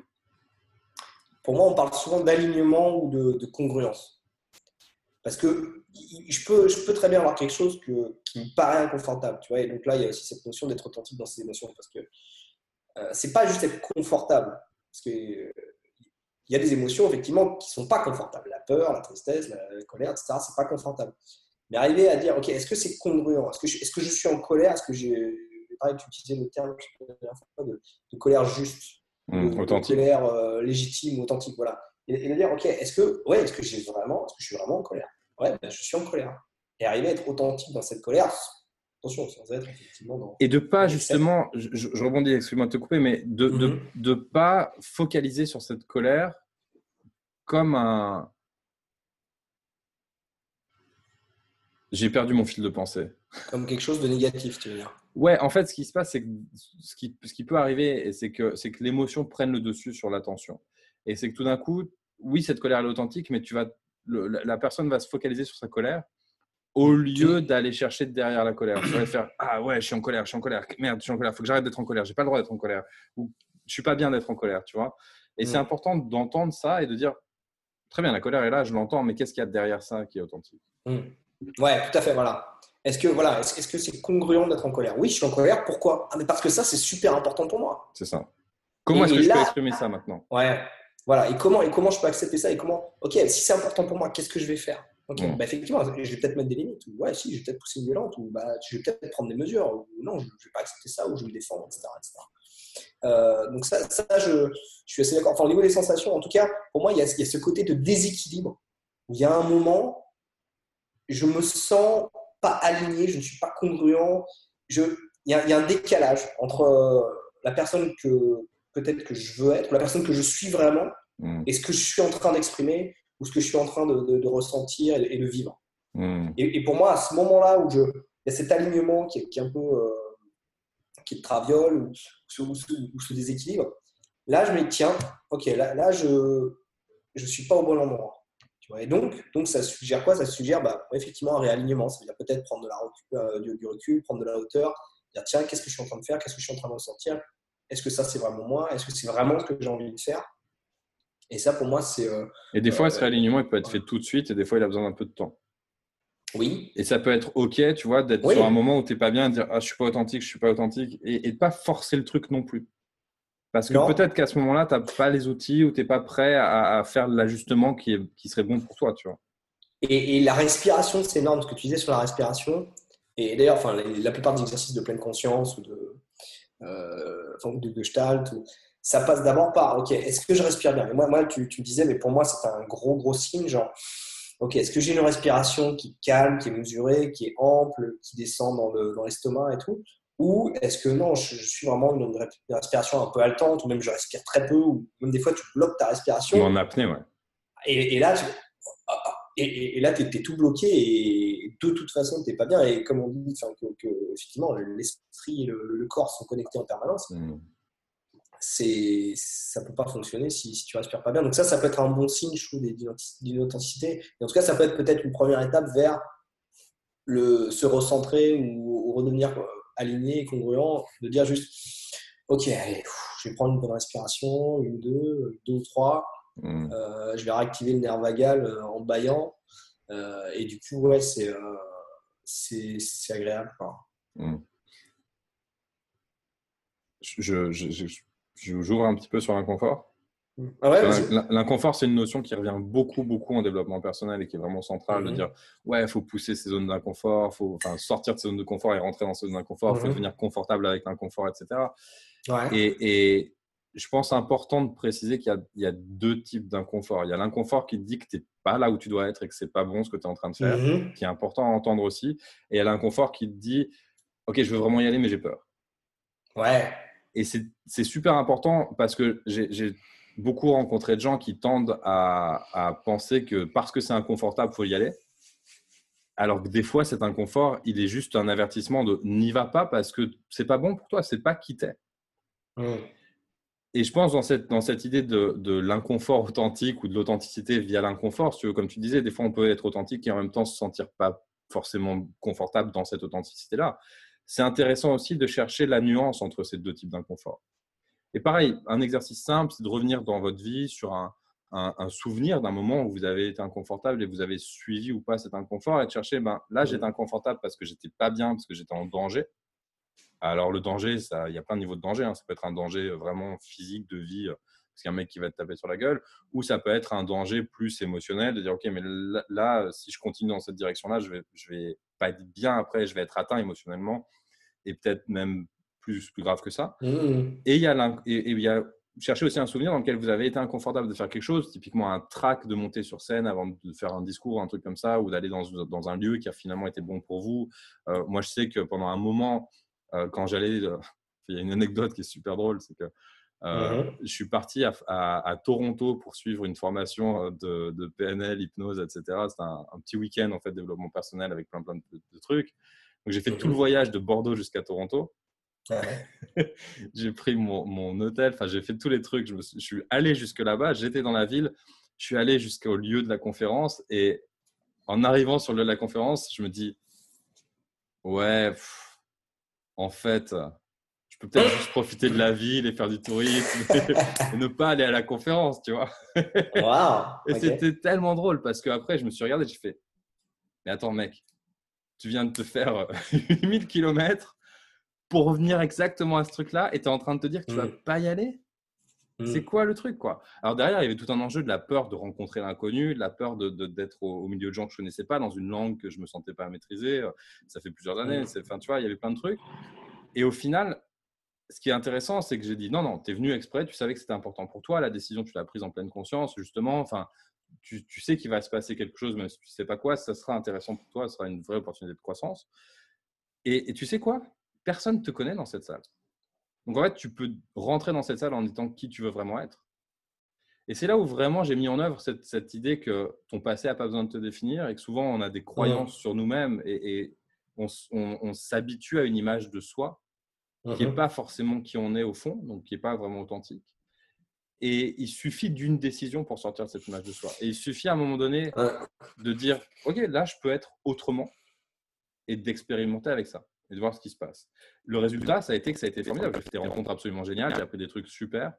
Pour moi, on parle souvent d'alignement ou de, congruence. Parce que je peux, je peux très bien avoir quelque chose que, qui me paraît inconfortable. Tu vois et donc là, il y a aussi cette notion d'être authentique dans ses émotions parce que euh, c'est pas juste être confortable. Parce que euh, il y a des émotions effectivement qui sont pas confortables. La peur, la tristesse, la, colère, etc. C'est pas confortable. Mais arriver à dire, ok, est-ce que c'est congruent? Est-ce que, je, est-ce que je suis en colère? Est-ce que j'ai, pareil, tu utilisais le terme de, de colère juste, mmh, de, colère euh, légitime, authentique, voilà. Et, de dire, ok, est-ce que, ouais, est-ce que j'ai vraiment, est-ce que je suis vraiment en colère? Ouais, ben, je suis en colère. Et arriver à être authentique dans cette colère, attention, sans être effectivement dans. Et de pas justement, je, rebondis, excuse-moi de te couper, mais de ne de, mm-hmm. de pas focaliser sur cette colère comme un. J'ai perdu mon fil de pensée. Comme quelque chose de négatif, tu veux dire Ouais, en fait, ce qui se passe, c'est que ce qui, ce qui peut arriver, c'est que, c'est que l'émotion prenne le dessus sur l'attention. Et c'est que tout d'un coup, oui, cette colère est authentique, mais tu vas, la personne va se focaliser sur sa colère au lieu d'aller chercher derrière la colère. Tu vas faire Ah ouais, je suis en colère, je suis en colère, merde, je suis en colère, il faut que j'arrête d'être en colère, j'ai pas le droit d'être en colère, ou je suis pas bien d'être en colère, tu vois. Et c'est mm. important d'entendre ça et de dire Très bien, la colère est là, je l'entends, mais qu'est-ce qu'il y a derrière ça qui est authentique? Mm. Ouais, tout à fait, voilà. Est-ce que voilà, est-ce que c'est congruent d'être en colère? Oui, je suis en colère. Pourquoi? Ah, mais Parce que ça, c'est super important pour moi. C'est ça. Comment est-ce que je peux exprimer ça maintenant? Ouais, voilà. Et comment, et comment je peux accepter ça? Et comment Ok, si c'est important pour moi, qu'est-ce que je vais faire? Ok, mm. bah, effectivement, je vais peut-être mettre des limites. Ou, ouais, si, je vais peut-être pousser une violente. Ou bah, je vais peut-être prendre des mesures. Ou non, je ne vais pas accepter ça. Ou je vais me défendre, etc. Euh, donc ça, ça je, je, suis assez d'accord. Enfin, au niveau des sensations, en tout cas, pour moi, il y, a, il y a ce côté de déséquilibre. Où il y a un moment, je me sens pas aligné, je ne suis pas congruent. Il, y a, il y a un décalage entre euh, la personne que peut-être que je veux être, la personne que je suis vraiment, mm. et ce que je suis en train d'exprimer, ou ce que je suis en train de, de, ressentir et, de vivre. Mm. Et, pour moi, à ce moment-là où je, il y a cet alignement qui est, qui est un peu euh, qui est traviole ou, ou, ou, ce déséquilibre, là, je me dis, tiens, ok, là, là je ne suis pas au bon endroit. Et donc, donc, ça suggère quoi? Ça suggère bah, effectivement un réalignement. Ça veut dire peut-être prendre de la euh, du, recul, prendre de la hauteur, dire tiens, qu'est-ce que je suis en train de faire? Qu'est-ce que je suis en train de ressentir? Est-ce que ça, c'est vraiment moi? Est-ce que c'est vraiment ce que j'ai envie de faire? Et ça, pour moi, c'est. Euh, et des fois, ce euh, réalignement, il peut être fait tout de suite et des fois, il a besoin d'un peu de temps. Oui. Et ça peut être OK, tu vois, d'être sur un moment où tu n'es pas bien, de dire ah, je suis pas authentique, je suis pas authentique, et, de pas forcer le truc non plus. Parce que peut-être qu'à ce moment-là, tu n'as pas les outils ou tu n'es pas prêt à, faire l'ajustement qui, qui serait bon pour toi, tu vois. Et, la respiration, c'est énorme, ce que tu disais sur la respiration. Et d'ailleurs, enfin, la plupart des exercices de pleine conscience ou de, euh, de gestalt, ça passe d'abord par, OK, est-ce que je respire bien? Moi, moi tu, tu, me disais, mais pour moi, c'est un gros, gros signe, genre, OK, est-ce que j'ai une respiration qui calme, qui est mesurée, qui est ample, qui descend dans l'estomac dans et tout? Ou est-ce que non, je, suis vraiment une, respiration un peu haletante, ou même je respire très peu, ou même des fois tu bloques ta respiration. Ou en apnée, ouais. Et, là, tu, et, là, tu es, tout bloqué et de toute façon, tu n'es pas bien. Et comme on dit, que, effectivement, l'esprit et le, corps sont connectés en permanence, mmh. c'est ça ne peut pas fonctionner si, si tu ne respires pas bien. Donc ça, ça peut être un bon signe, je trouve, d'une authenticité. Et en tout cas, ça peut être peut-être une première étape vers le, se recentrer ou, ou redevenir aligné et congruent, de dire juste, ok, je vais prendre une bonne respiration, une, deux, deux ou trois, hmm. euh, je vais réactiver le nerf vagal euh, en baillant, euh, et du coup, ouais, c'est c'est agréable. Hmm. Je, j'ouvre un petit peu sur l'inconfort. Ah l'inconfort, c'est une notion qui revient beaucoup, beaucoup en développement personnel et qui est vraiment centrale de mhm. dire ouais, il faut pousser ces zones d'inconfort, il faut sortir de ces zones de confort et rentrer dans ces zones d'inconfort, il faut mhm. devenir confortable avec l'inconfort, etc. Et, je pense important de préciser qu'il y, a deux types d'inconfort. Il y a l'inconfort qui te dit que tu n'es pas là où tu dois être et que c'est pas bon ce que tu es en train de faire, mhm. qui est important à entendre aussi. Et il y a l'inconfort qui te dit ok, je veux vraiment y aller, mais j'ai peur. Ouais. Et c'est super important parce que j'ai beaucoup rencontré de gens qui tendent à, penser que parce que c'est inconfortable, il faut y aller. Alors que des fois, cet inconfort, il est juste un avertissement de n'y va pas parce que c'est pas bon pour toi, c'est pas qui t'es. Mmh. Et je pense dans cette, dans cette idée de, de l'inconfort authentique ou de l'authenticité via l'inconfort, veux, comme tu disais, des fois on peut être authentique et en même temps se sentir pas forcément confortable dans cette authenticité-là. C'est intéressant aussi de chercher la nuance entre ces deux types d'inconfort. Et pareil, un exercice simple, c'est de revenir dans votre vie sur un, un, souvenir d'un moment où vous avez été inconfortable et vous avez suivi ou pas cet inconfort et de chercher, ben, là, j'étais inconfortable parce que j'étais pas bien, parce que j'étais en danger. Alors, le danger, il y a plein de niveaux de danger. Hein. Ça peut être un danger vraiment physique de vie, euh, parce qu'il y a un mec qui va te taper sur la gueule, ou ça peut être un danger plus émotionnel, de dire, OK, mais là, si je continue dans cette direction-là, je vais, je vais pas être bien après, je vais être atteint émotionnellement, et peut-être même plus, plus grave que ça. Mmh. Et il y a, et, il y a cherchez aussi un souvenir dans lequel vous avez été inconfortable de faire quelque chose, typiquement un track de monter sur scène avant de faire un discours, un truc comme ça, ou d'aller dans, dans, un lieu qui a finalement été bon pour vous. Euh, moi, je sais que pendant un moment, euh, quand j'allais, euh, (laughs) il y a une anecdote qui est super drôle, c'est que mm-hmm. je suis parti à, à, Toronto pour suivre une formation de, de PNL, hypnose, etc. C'était un, petit week-end en fait développement personnel avec plein plein de, trucs. Donc j'ai fait tout le mm-hmm. voyage de Bordeaux jusqu'à Toronto. (laughs) j'ai pris mon, mon hôtel, enfin j'ai fait tous les trucs. Je, me suis, je suis allé jusque là-bas, j'étais dans la ville, je suis allé jusqu'au lieu de la conférence et en arrivant sur le lieu de la conférence, je me dis ouais, en fait, je peux peut-être juste profiter de la ville et faire du tourisme (laughs) et ne pas aller à la conférence, tu vois. (laughs) et c'était tellement drôle parce qu'après, je me suis regardé, j'ai fait mais attends mec, tu viens de te faire 8000 km pour revenir exactement à ce truc-là et tu es en train de te dire que tu vas mm. pas y aller? Mm. C'est quoi le truc quoi? Alors derrière, il y avait tout un enjeu de la peur de rencontrer l'inconnu, de la peur d'être de, au, milieu de gens que je connaissais pas, dans une langue que je me sentais pas maîtriser. Ça fait plusieurs années. Mm. Enfin, tu vois, il y avait plein de trucs. Et au final, ce qui est intéressant, c'est que j'ai dit non, non, tu es venu exprès, tu savais que c'était important pour toi, la décision, tu l'as prise en pleine conscience, justement. Enfin, tu, tu, sais qu'il va se passer quelque chose, mais si tu sais pas quoi, ça sera intéressant pour toi, ça sera une vraie opportunité de croissance. Et, et tu sais quoi? Personne ne te connaît dans cette salle. Donc en fait, tu peux rentrer dans cette salle en étant qui tu veux vraiment être. Et c'est là où vraiment j'ai mis en œuvre cette, idée que ton passé n'a pas besoin de te définir et que souvent on a des croyances sur nous-mêmes et, on, s'habitue à une image de soi qui n'est pas forcément qui on est au fond, donc qui n'est pas vraiment authentique. Et il suffit d'une décision pour sortir de cette image de soi. Et il suffit à un moment donné de dire, OK, là, je peux être autrement et d'expérimenter avec ça et de voir ce qui se passe. Le résultat, ça a été que ça a été formidable. J'ai fait des rencontres absolument géniales, j'ai appris des trucs super.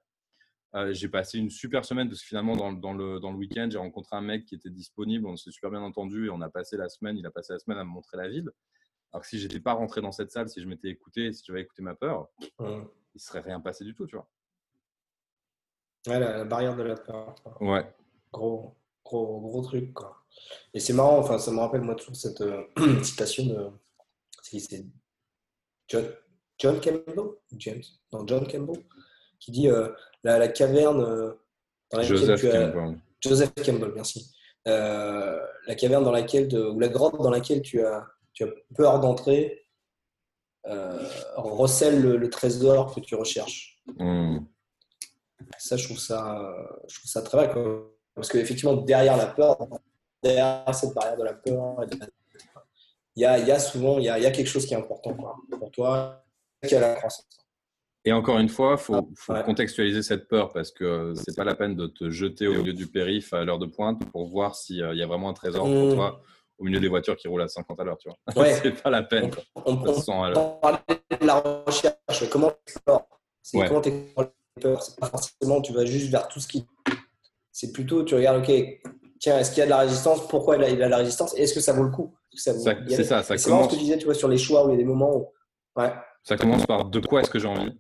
Euh, j'ai passé une super semaine parce que finalement, dans, dans le, dans le week-end, j'ai rencontré un mec qui était disponible, on s'est super bien entendu et on a passé la semaine, il a passé la semaine à me montrer la ville. Alors que si j'étais pas rentré dans cette salle, si je m'étais écouté, si j'avais écouté ma peur, il il serait rien passé du tout, tu vois. Ouais, la, barrière de la peur. Ouais. Gros, gros, gros truc, quoi. Et c'est marrant, enfin, ça me rappelle moi toujours cette euh, (clears throat) citation de. C'est John, Campbell, James, non, John Campbell, qui dit euh, la, caverne euh, dans laquelle Joseph tu as, Campbell. Joseph Campbell, merci. Euh, la caverne dans laquelle, ou la grotte dans laquelle tu as, tu as peur d'entrer recèle le, trésor que tu recherches. Hmm. Ça, je trouve ça, je trouve ça très vrai. Quoi. Parce qu'effectivement, derrière la peur, derrière cette barrière de la peur, il y a, y a, souvent il y a, y a, quelque chose qui est important quoi, pour toi, qui a la croissance. Et encore une fois, il faut, faut contextualiser cette peur parce que c'est pas la peine de te jeter au milieu du périph' à l'heure de pointe pour voir s'il y a vraiment un trésor pour mmh. toi au milieu des voitures qui roulent à 50 à l'heure. Tu vois, (laughs) ouais. c'est pas la peine. On, on, on, parler de la recherche. Comment tu C'est ouais. comment tu peur. C'est pas forcément tu vas juste vers tout ce qui. C'est plutôt tu regardes, ok, tiens, est-ce qu'il y a de la résistance? Pourquoi il y a de la résistance? Est-ce que ça vaut le coup? C'est ça, ça commence. ce que tu disais, tu vois, sur les choix où il y a des moments où. Ouais. Ça commence par de quoi est-ce que j'ai envie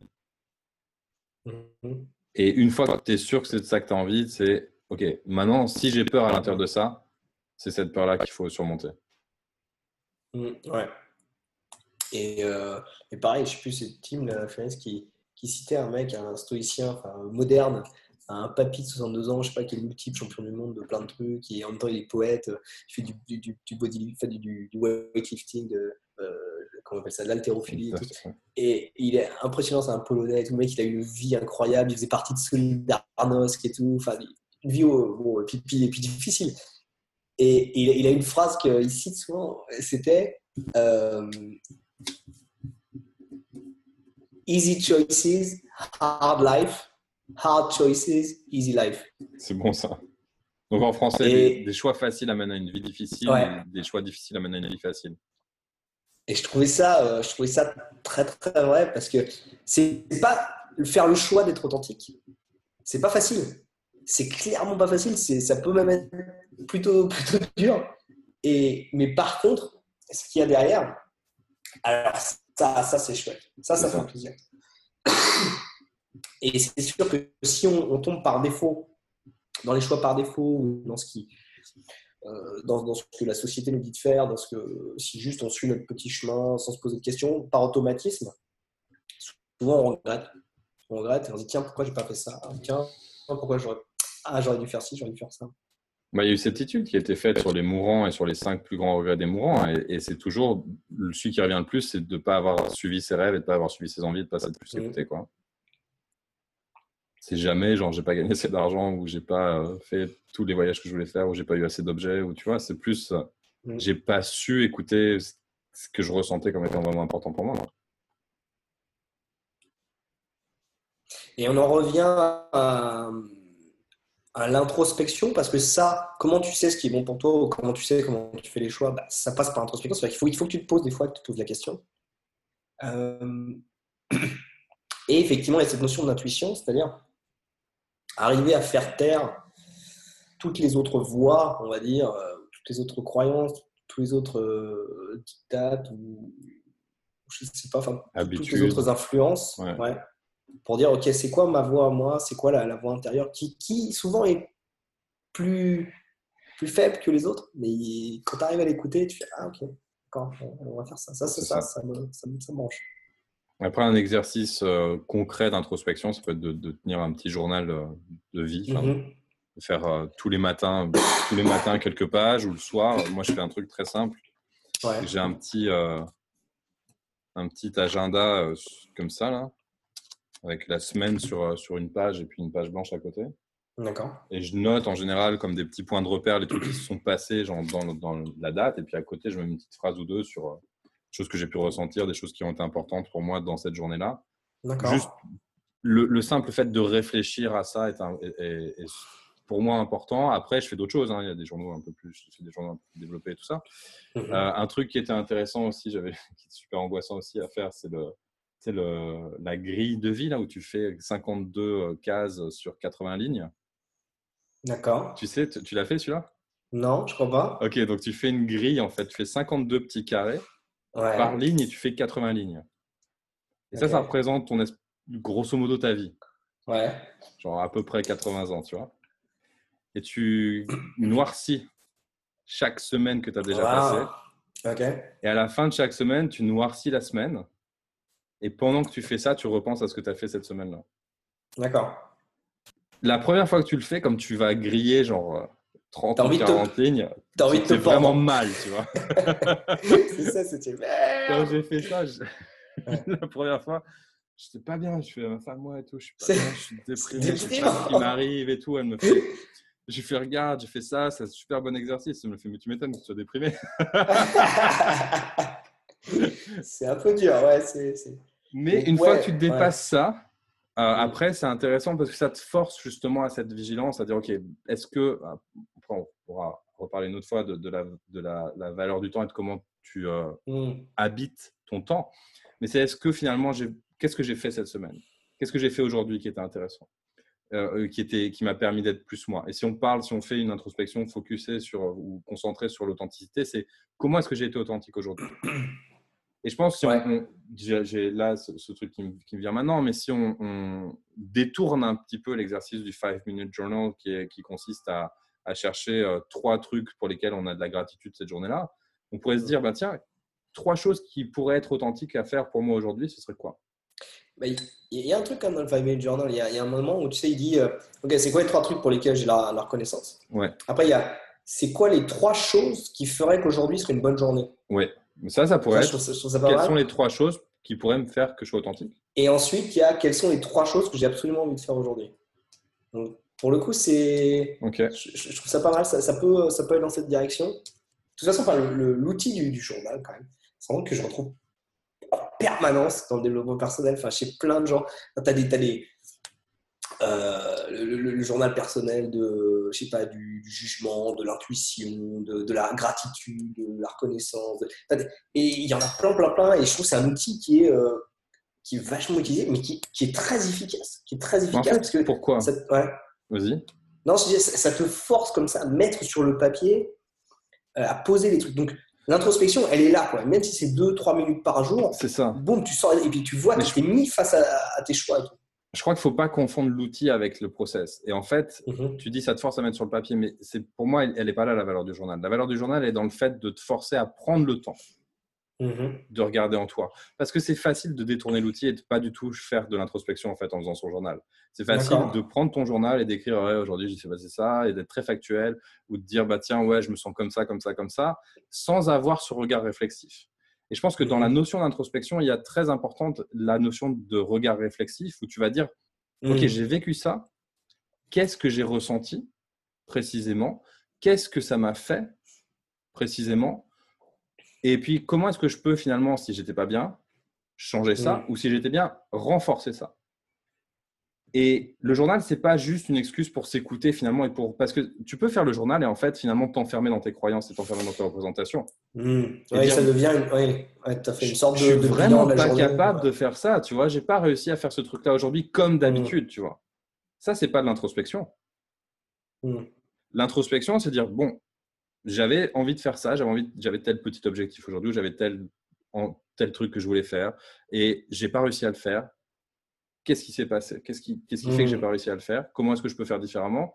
mhm. Et une fois que tu es sûr que c'est de ça que tu as envie, c'est OK, maintenant, si j'ai peur à l'intérieur de ça, c'est cette peur-là qu'il faut surmonter. Mhm, ouais. Et, euh, et, pareil, je sais plus, c'est Tim qui, qui citait un mec, un stoïcien moderne, un papy de 62 ans, je sais pas, qui est multiple champion du monde de plein de trucs, qui en même temps il est poète, il fait du, du, du body, fait du, du weightlifting, de, euh, comment on appelle ça, de l'haltérophilie et, il est impressionnant, c'est un polonais, tout le mec il a une vie incroyable, il faisait partie de Solidarnosc et tout, enfin une vie bon, et, puis, et puis difficile. Et, il a une phrase qu'il cite souvent, c'était euh, Easy choices, hard life. Hard choices, easy life. C'est bon ça. Donc en français, des, choix faciles amènent à une vie difficile, des choix difficiles amènent à une vie facile. Et je trouvais ça, euh, je trouvais ça très très vrai parce que c'est pas faire le choix d'être authentique. C'est pas facile. c'est clairement pas facile. Ça peut même être plutôt, (laughs) plutôt dur. Et, mais par contre, ce qu'il y a derrière, alors ça, ça c'est chouette. Ça, ça fait plaisir. Et c'est sûr que si on, tombe par défaut, dans les choix par défaut, ou dans ce qui, euh, dans, ce que la société nous dit de faire, dans ce que si juste on suit notre petit chemin sans se poser de questions, par automatisme, souvent on regrette. On regrette et on se dit tiens pourquoi j'ai pas fait ça? Tiens pourquoi j'aurais ah j'aurais dû faire ci, j'aurais dû faire ça. Bah, il y a eu cette étude qui a été faite sur les mourants et sur les cinq plus grands regrets des mourants. Et, c'est toujours celui qui revient le plus, c'est de ne pas avoir suivi ses rêves et de ne pas avoir suivi ses envies, de ne pas s'être plus mmh. écouté. Quoi. C'est jamais genre j'ai pas gagné assez d'argent ou j'ai pas euh, fait tous les voyages que je voulais faire ou j'ai pas eu assez d'objets ou tu vois, c'est plus euh, mmh. j'ai pas su écouter ce que je ressentais comme étant vraiment important pour moi. Et on en revient à à l'introspection parce que ça, comment tu sais ce qui est bon pour toi ou comment tu sais comment tu fais les choix, bah, ça passe par l'introspection. C'est-à-dire qu'il faut, il faut que tu te poses des fois, que tu te poses la question. Euh, (clears throat) et effectivement, il y a cette notion d'intuition, c'est-à-dire arriver à faire taire toutes les autres voix, on va dire, euh, toutes les autres croyances, tous les autres euh, dictats ou je sais pas, enfin, toutes les autres influences. Ouais pour dire, OK, c'est quoi ma voix moi? C'est quoi la, voix intérieure qui, qui, souvent est plus, plus faible que les autres. Mais quand tu arrives à l'écouter, tu fais, ah, OK, d'accord, on va faire ça. Ça, c'est ça, ça, me, ça, me, branche. Après, un exercice euh, concret d'introspection, ça peut être de, tenir un petit journal euh, de vie. Mm-hmm. de faire euh, tous les matins, tous les matins quelques pages ou le soir. Moi, je fais un truc très simple. J'ai un petit, un petit agenda comme ça là, avec la semaine sur, sur une page et puis une page blanche à côté. D'accord. Et je note en général comme des petits points de repère les trucs qui se sont passés genre, dans, dans, la date. Et puis à côté, je mets une petite phrase ou deux sur choses que j'ai pu ressentir, des choses qui ont été importantes pour moi dans cette journée-là. Juste le, le, simple fait de réfléchir à ça est, est, pour moi important. Après, je fais d'autres choses. Hein. Il y a des journaux un peu plus, je fais des journaux un peu plus développés et tout ça. Mhm. Euh, un truc qui était intéressant aussi, j'avais, (laughs) qui est super angoissant aussi à faire, c'est le c'est la grille de vie là où tu fais 52 euh, cases sur 80 lignes. D'accord. Tu sais, tu, l'as fait celui-là? Non, je crois pas. Ok, donc tu fais une grille en fait, tu fais 52 petits carrés par ligne et tu fais 80 lignes. Et ça, ça représente ton grosso modo ta vie. Ouais. Genre à peu près 80 ans, tu vois. Et tu (coughs) noircis chaque semaine que tu as déjà passé. Ok. Et à la fin de chaque semaine, tu noircis la semaine et pendant que tu fais ça, tu repenses à ce que tu as fait cette semaine-là. D'accord. La première fois que tu le fais, comme tu vas griller genre 30 ou 40 lignes, tu envie de vraiment mal, tu vois. (laughs) c'est ça, c'était (laughs) Quand j'ai fait ça, (laughs) la première fois, je n'étais pas bien. Je fais ma femme, moi et tout, je suis pas bien, je suis déprimé. Je sais pas ce qui m'arrive et tout. Elle me fait. J'ai fait, regarde, j'ai fait ça, c'est un super bon exercice. Elle me fait, mais tu m'étonnes que tu sois déprimé. c'est un peu dur, ouais. c'est mais une fois que tu dépasses ça, euh, mm. après, c'est intéressant parce que ça te force justement à cette vigilance, à dire, OK, est-ce que, euh, on pourra reparler une autre fois de, la, de la, valeur du temps et de comment tu euh, mm. habites ton temps, mais c'est est-ce que finalement, qu'est-ce que j'ai fait cette semaine? Qu'est-ce que j'ai fait aujourd'hui qui était intéressant? Qui, était, qui m'a permis d'être plus moi? Et si on parle, si on fait une introspection focusée sur ou concentrée sur l'authenticité, c'est comment est-ce que j'ai été authentique aujourd'hui? Et je pense, si on, j'ai là ce, truc qui me, vient maintenant, mais si on, détourne un petit peu l'exercice du 5-minute journal qui, qui consiste à, à chercher euh, trois trucs pour lesquels on a de la gratitude cette journée-là, on pourrait se dire, bah, tiens, trois choses qui pourraient être authentiques à faire pour moi aujourd'hui, ce serait quoi? Bah, il y a un truc comme dans le 5 minute journal, il y, a, un moment où tu sais, il dit, euh, ok, c'est quoi les trois trucs pour lesquels j'ai la, la, reconnaissance? Ouais. Après, il y a, c'est quoi les trois choses qui feraient qu'aujourd'hui serait une bonne journée? Ouais. Ça, ça pourrait être. quelles sont les trois choses qui pourraient me faire que je sois authentique? Et ensuite, il y a quelles sont les trois choses que j'ai absolument envie de faire aujourd'hui? pour le coup, c'est. Je, trouve ça pas mal. Ça, peut, ça peut aller dans cette direction. De toute façon, enfin, l'outil du, journal, quand même, c'est vraiment que je retrouve en permanence dans le développement personnel. Enfin, chez plein de gens. Tu as des, as des, euh, le, journal personnel de, je sais pas, du, jugement, de l'intuition, de, la gratitude, de la reconnaissance. et il y en a plein, plein, plein. Et je trouve que c'est un outil qui est, euh, qui est vachement utilisé, mais qui, qui, est très efficace. Qui est très efficace. parce que pourquoi ouais. Vas-y. Non, ça te force comme ça à mettre sur le papier, euh, à poser les trucs. Donc, l'introspection, elle est là, quoi. Même si c'est 2-3 minutes par jour. C'est ça. Boum, tu sors et puis tu vois que tu t'es mis face à, tes choix et tout. Je crois qu'il ne faut pas confondre l'outil avec le process. Et en fait, mhm. tu dis ça te force à mettre sur le papier, mais c'est pour moi, elle n'est pas là la valeur du journal. La valeur du journal est dans le fait de te forcer à prendre le temps mhm. de regarder en toi. Parce que c'est facile de détourner l'outil et de pas du tout faire de l'introspection en fait en faisant son journal. C'est facile de prendre ton journal et d'écrire ouais, aujourd'hui j'ai passé ça et d'être très factuel ou de dire bah tiens ouais je me sens comme ça comme ça comme ça sans avoir ce regard réflexif. Et je pense que dans la notion d'introspection, il y a très importante la notion de regard réflexif où tu vas dire, OK, mhm. j'ai vécu ça, qu'est-ce que j'ai ressenti précisément, qu'est-ce que ça m'a fait précisément, et puis comment est-ce que je peux finalement, si j'étais pas bien, changer ça, mhm. ou si j'étais bien, renforcer ça? Et le journal, c'est pas juste une excuse pour s'écouter finalement et pour parce que tu peux faire le journal et en fait finalement t'enfermer dans tes croyances et t'enfermer dans tes représentations. Mmh. Oui, ça devient une, oui, fait une sorte de. Je suis vraiment pas capable de faire ça, tu vois. J'ai pas réussi à faire ce truc-là aujourd'hui comme d'habitude, tu vois. Ça, c'est pas de l'introspection. Mmh. L'introspection, c'est dire bon, j'avais envie de faire ça, j'avais envie, j'avais tel petit objectif aujourd'hui, j'avais tel tel truc que je voulais faire et j'ai pas réussi à le faire qu'est-ce qui s'est passé Qu'est-ce qui, fait que j'ai mmh. pas réussi à le faire Comment est-ce que je peux faire différemment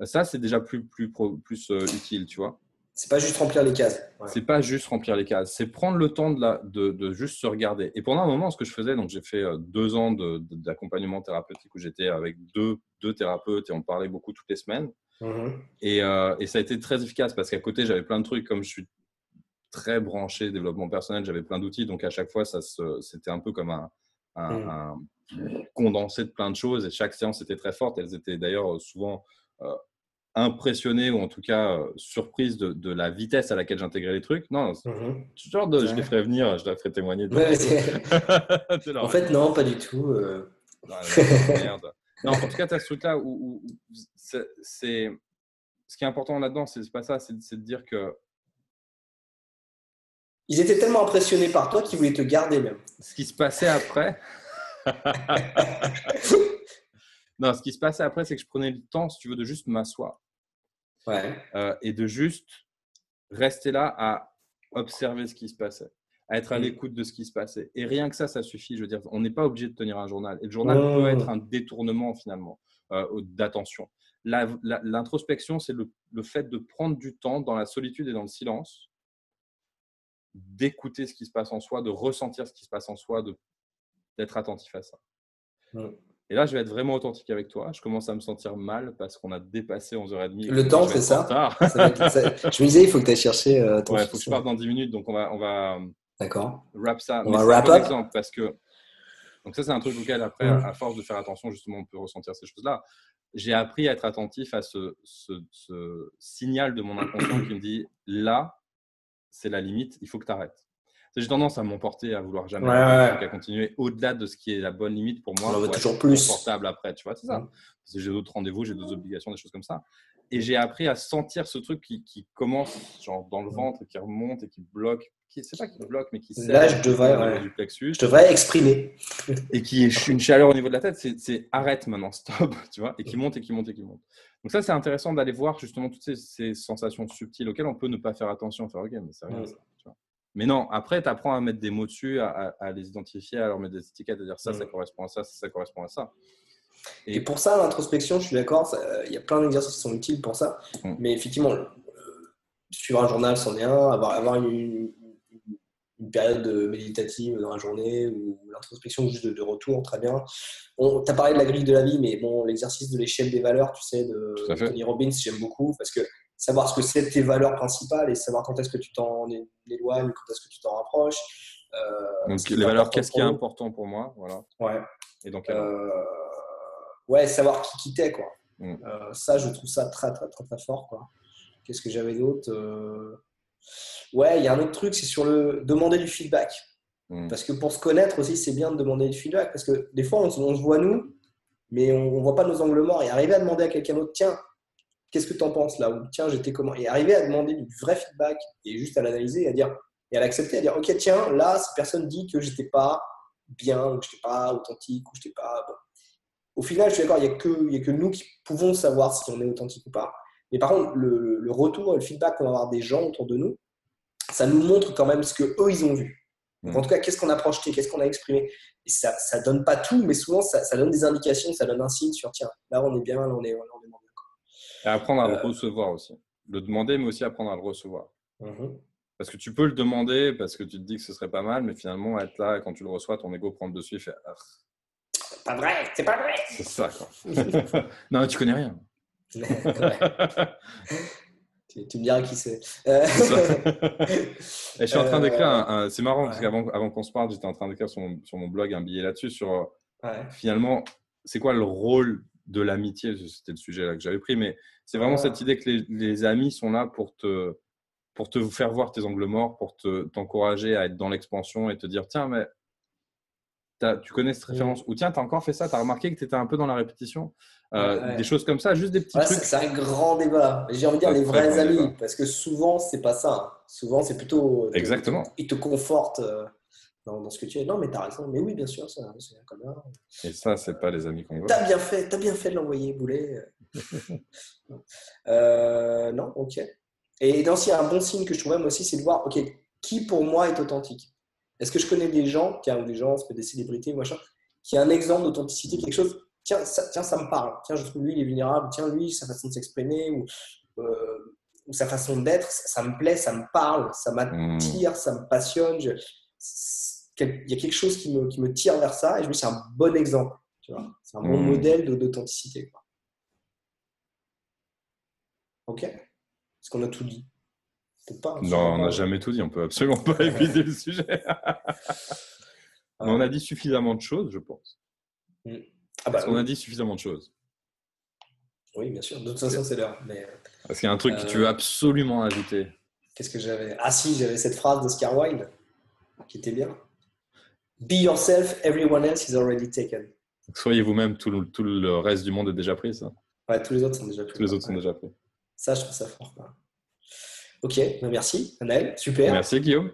euh, Ça, c'est déjà plus, plus, plus euh, utile, tu vois. C'est pas juste remplir les cases. C'est pas juste remplir les cases. C'est prendre le temps de, la, de, de, juste se regarder. Et pendant un moment, ce que je faisais, donc j'ai fait euh, deux ans d'accompagnement thérapeutique où j'étais avec deux, deux thérapeutes et on parlait beaucoup toutes les semaines. Mmh et, et, ça a été très efficace parce qu'à côté, j'avais plein de trucs. Comme je suis très branché développement personnel, j'avais plein d'outils. Donc à chaque fois, c'était un peu comme un, un, mmh condensé de plein de choses et chaque séance était très forte. Elles étaient d'ailleurs euh, souvent euh, impressionnées ou en tout cas euh, surprises de, la vitesse à laquelle j'intégrais les trucs. Non, mmh genre de, je les ferai venir, je les ferai témoigner. (laughs) en fait, non, pas du tout. merde. Non, en tout cas, tu as ce truc-là où, c'est ce qui est important là-dedans, c'est pas ça, c'est de dire que ils étaient tellement impressionnés par toi qu'ils voulaient te garder même. Ce qui se passait après, (laughs) non, ce qui se passait après, c'est que je prenais le temps, si tu veux, de juste m'asseoir. Euh, et de juste rester là à observer ce qui se passait, à être à mm. l'écoute de ce qui se passait. Et rien que ça, ça suffit. Je veux dire, on n'est pas obligé de tenir un journal. Et le journal peut être un détournement finalement euh, d'attention. L'introspection, c'est le, le fait de prendre du temps dans la solitude et dans le silence, d'écouter ce qui se passe en soi, de ressentir ce qui se passe en soi, d'être attentif à ça. Et là, je vais être vraiment authentique avec toi. Je commence à me sentir mal parce qu'on a dépassé 11h30. Le temps, c'est ça, (laughs) Je me disais, il faut que tu ailles chercher euh, ton Ouais, il faut que je parte dans 10 minutes. Donc, on va, on va D'accord. wrap ça. On va wrap up? Exemple parce que donc ça, c'est un truc auquel, après, à force de faire attention, justement, on peut ressentir ces choses-là. J'ai appris à être attentif à ce, ce signal de mon inconscient qui me dit, là, c'est la limite, il faut que tu arrêtes j'ai tendance à m'emporter, à vouloir jamais à continuer au-delà de ce qui est la bonne limite pour moi. On veut toujours plus. Confortable après, tu vois, c'est ça. Parce que j'ai d'autres rendez-vous, j'ai d'autres obligations, des choses comme ça. Et j'ai appris à sentir ce truc qui, qui, commence genre dans le ventre, qui remonte et qui bloque. Qui, c'est pas qui bloque, mais qui Là, je devrais, du plexus. Je devrais exprimer. (laughs) et qui est une chaleur au niveau de la tête. C'est, arrête maintenant, stop, (laughs) tu vois, et qui monte et qui monte et qui monte. Donc ça, c'est intéressant d'aller voir justement toutes ces, ces, sensations subtiles auxquelles on peut ne pas faire attention. Faire, ok, mais c'est rien, ça, tu vois. Mais non, après, tu apprends à mettre des mots dessus, à, les identifier, à leur mettre des étiquettes, à dire ça, ça correspond à ça, ça, correspond à ça. Et, pour ça, l'introspection, je suis d'accord, il y a plein d'exercices qui sont utiles pour ça. Mm. Mais effectivement, euh, suivre un journal, c'en est un. Avoir, avoir une, période méditative dans la journée ou l'introspection juste de, retour, très bien. tu as parlé de la grille de la vie, mais bon, l'exercice de l'échelle des valeurs, tu sais, de Tony Robbins, j'aime beaucoup parce que savoir ce que c'est tes valeurs principales et savoir quand est-ce que tu t'en éloignes, quand est-ce que tu t'en rapproches. Euh, donc les valeurs, qu'est-ce qui est important pour moi voilà. Ouais. Et donc, euh, ouais, savoir qui, qui t'es, quoi. Mm. Euh, ça, je trouve ça très, très, très, très fort, quoi. Qu'est-ce que j'avais d'autre Ouais, il y a un autre truc, c'est sur le demander du feedback. Mm. Parce que pour se connaître aussi, c'est bien de demander du feedback. Parce que des fois, on, on se voit nous, mais on ne voit pas nos angles morts. Et arriver à demander à quelqu'un d'autre, tiens, qu'est-ce que tu en penses là? Ou tiens, j'étais comment? Et arriver à demander du vrai feedback et juste à l'analyser et à dire et à l'accepter, à dire ok, tiens, là, cette personne dit que j'étais pas bien, ou que j'étais pas authentique, ou que j'étais pas. Au final, je suis d'accord, il n'y a, que, a que nous qui pouvons savoir si on est authentique ou pas. Mais par contre, le, le retour, le feedback qu'on va avoir des gens autour de nous, ça nous montre quand même ce que eux ils ont vu. Donc, en mm. tout cas, qu'est-ce qu'on a projeté, qu'est-ce qu'on a exprimé. Et ça ne donne pas tout, mais souvent, ça, ça, donne des indications, ça donne un signe sur tiens, là, on est bien, là, on est, on est bien. Et apprendre à le euh, recevoir aussi. Le demander, mais aussi apprendre à le recevoir. Mm-hmm. Parce que tu peux le demander parce que tu te dis que ce serait pas mal, mais finalement, être là, quand tu le reçois, ton ego prend le dessus et fait ah. Pas vrai, c'est pas vrai. C'est ça, quoi. (laughs) non, tu connais rien. (laughs) Tu, me diras qui c'est. (laughs) je suis en train d'écrire un, C'est marrant parce qu'avant avant qu'on se parle, j'étais en train d'écrire sur, sur, mon blog un billet là-dessus sur finalement, c'est quoi le rôle de l'amitié? C'était le sujet là que j'avais pris, mais c'est vraiment cette idée que les, les, amis sont là pour te, pour te faire voir tes angles morts, pour t'encourager à être dans l'expansion et te dire tiens, mais tu connais cette référence Ou tiens, tu as encore fait ça, tu as remarqué que tu étais un peu dans la répétition euh, Des choses comme ça, juste des petits trucs. C'est un grand débat. J'ai envie de dire les vrais amis, parce que souvent, c'est pas ça. Hein. Souvent, c'est plutôt. Euh, Exactement. Ils te confortent euh, dans, ce que tu es. Non, mais tu as raison. Mais oui, bien sûr, c'est un commun. Et ça, c'est pas les amis qu'on veut. Tu as bien fait, as bien fait de l'envoyer, Boulet. (laughs) non, ok. Et dans il y a un bon signe que je trouve même aussi, c'est de voir, ok, qui pour moi est authentique? Est-ce que je connais des gens, tiens, des gens, des célébrités, machin, qui a un exemple d'authenticité, quelque chose, tiens ça, tiens, ça me parle, tiens, je trouve lui, il est vulnérable, tiens, lui, sa façon de s'exprimer, ou, euh, sa façon d'être, ça, me plaît, ça me parle, ça m'attire, hmm. ça me passionne. il y a quelque chose qui me, qui me tire vers ça, et je me dis, c'est un bon exemple, tu vois, c'est un bon hmm. modèle d'authenticité. Ok? Est-ce qu'on a tout dit? Non, on n'a jamais tout dit. On peut absolument pas (laughs) éviter le sujet. Mais on a dit suffisamment de choses, je pense. Mm. Ah bah, qu'on a dit suffisamment de choses. Oui, bien sûr. De toute façon, c'est l'heure. Mais... Parce qu'il y a un truc que tu veux euh, absolument ajouter. Qu'est-ce que j'avais? Ah si, j'avais cette phrase d'Oscar Wilde qui était bien. Be yourself, everyone else is already taken. soyez vous-même, tout le, tout le reste du monde est déjà pris, ça? Ouais, tous les autres sont déjà pris. Tous les autres sont déjà pris. Ça, je trouve ça fort. Ok, bah, merci, Anaël. Super. Merci, Guillaume.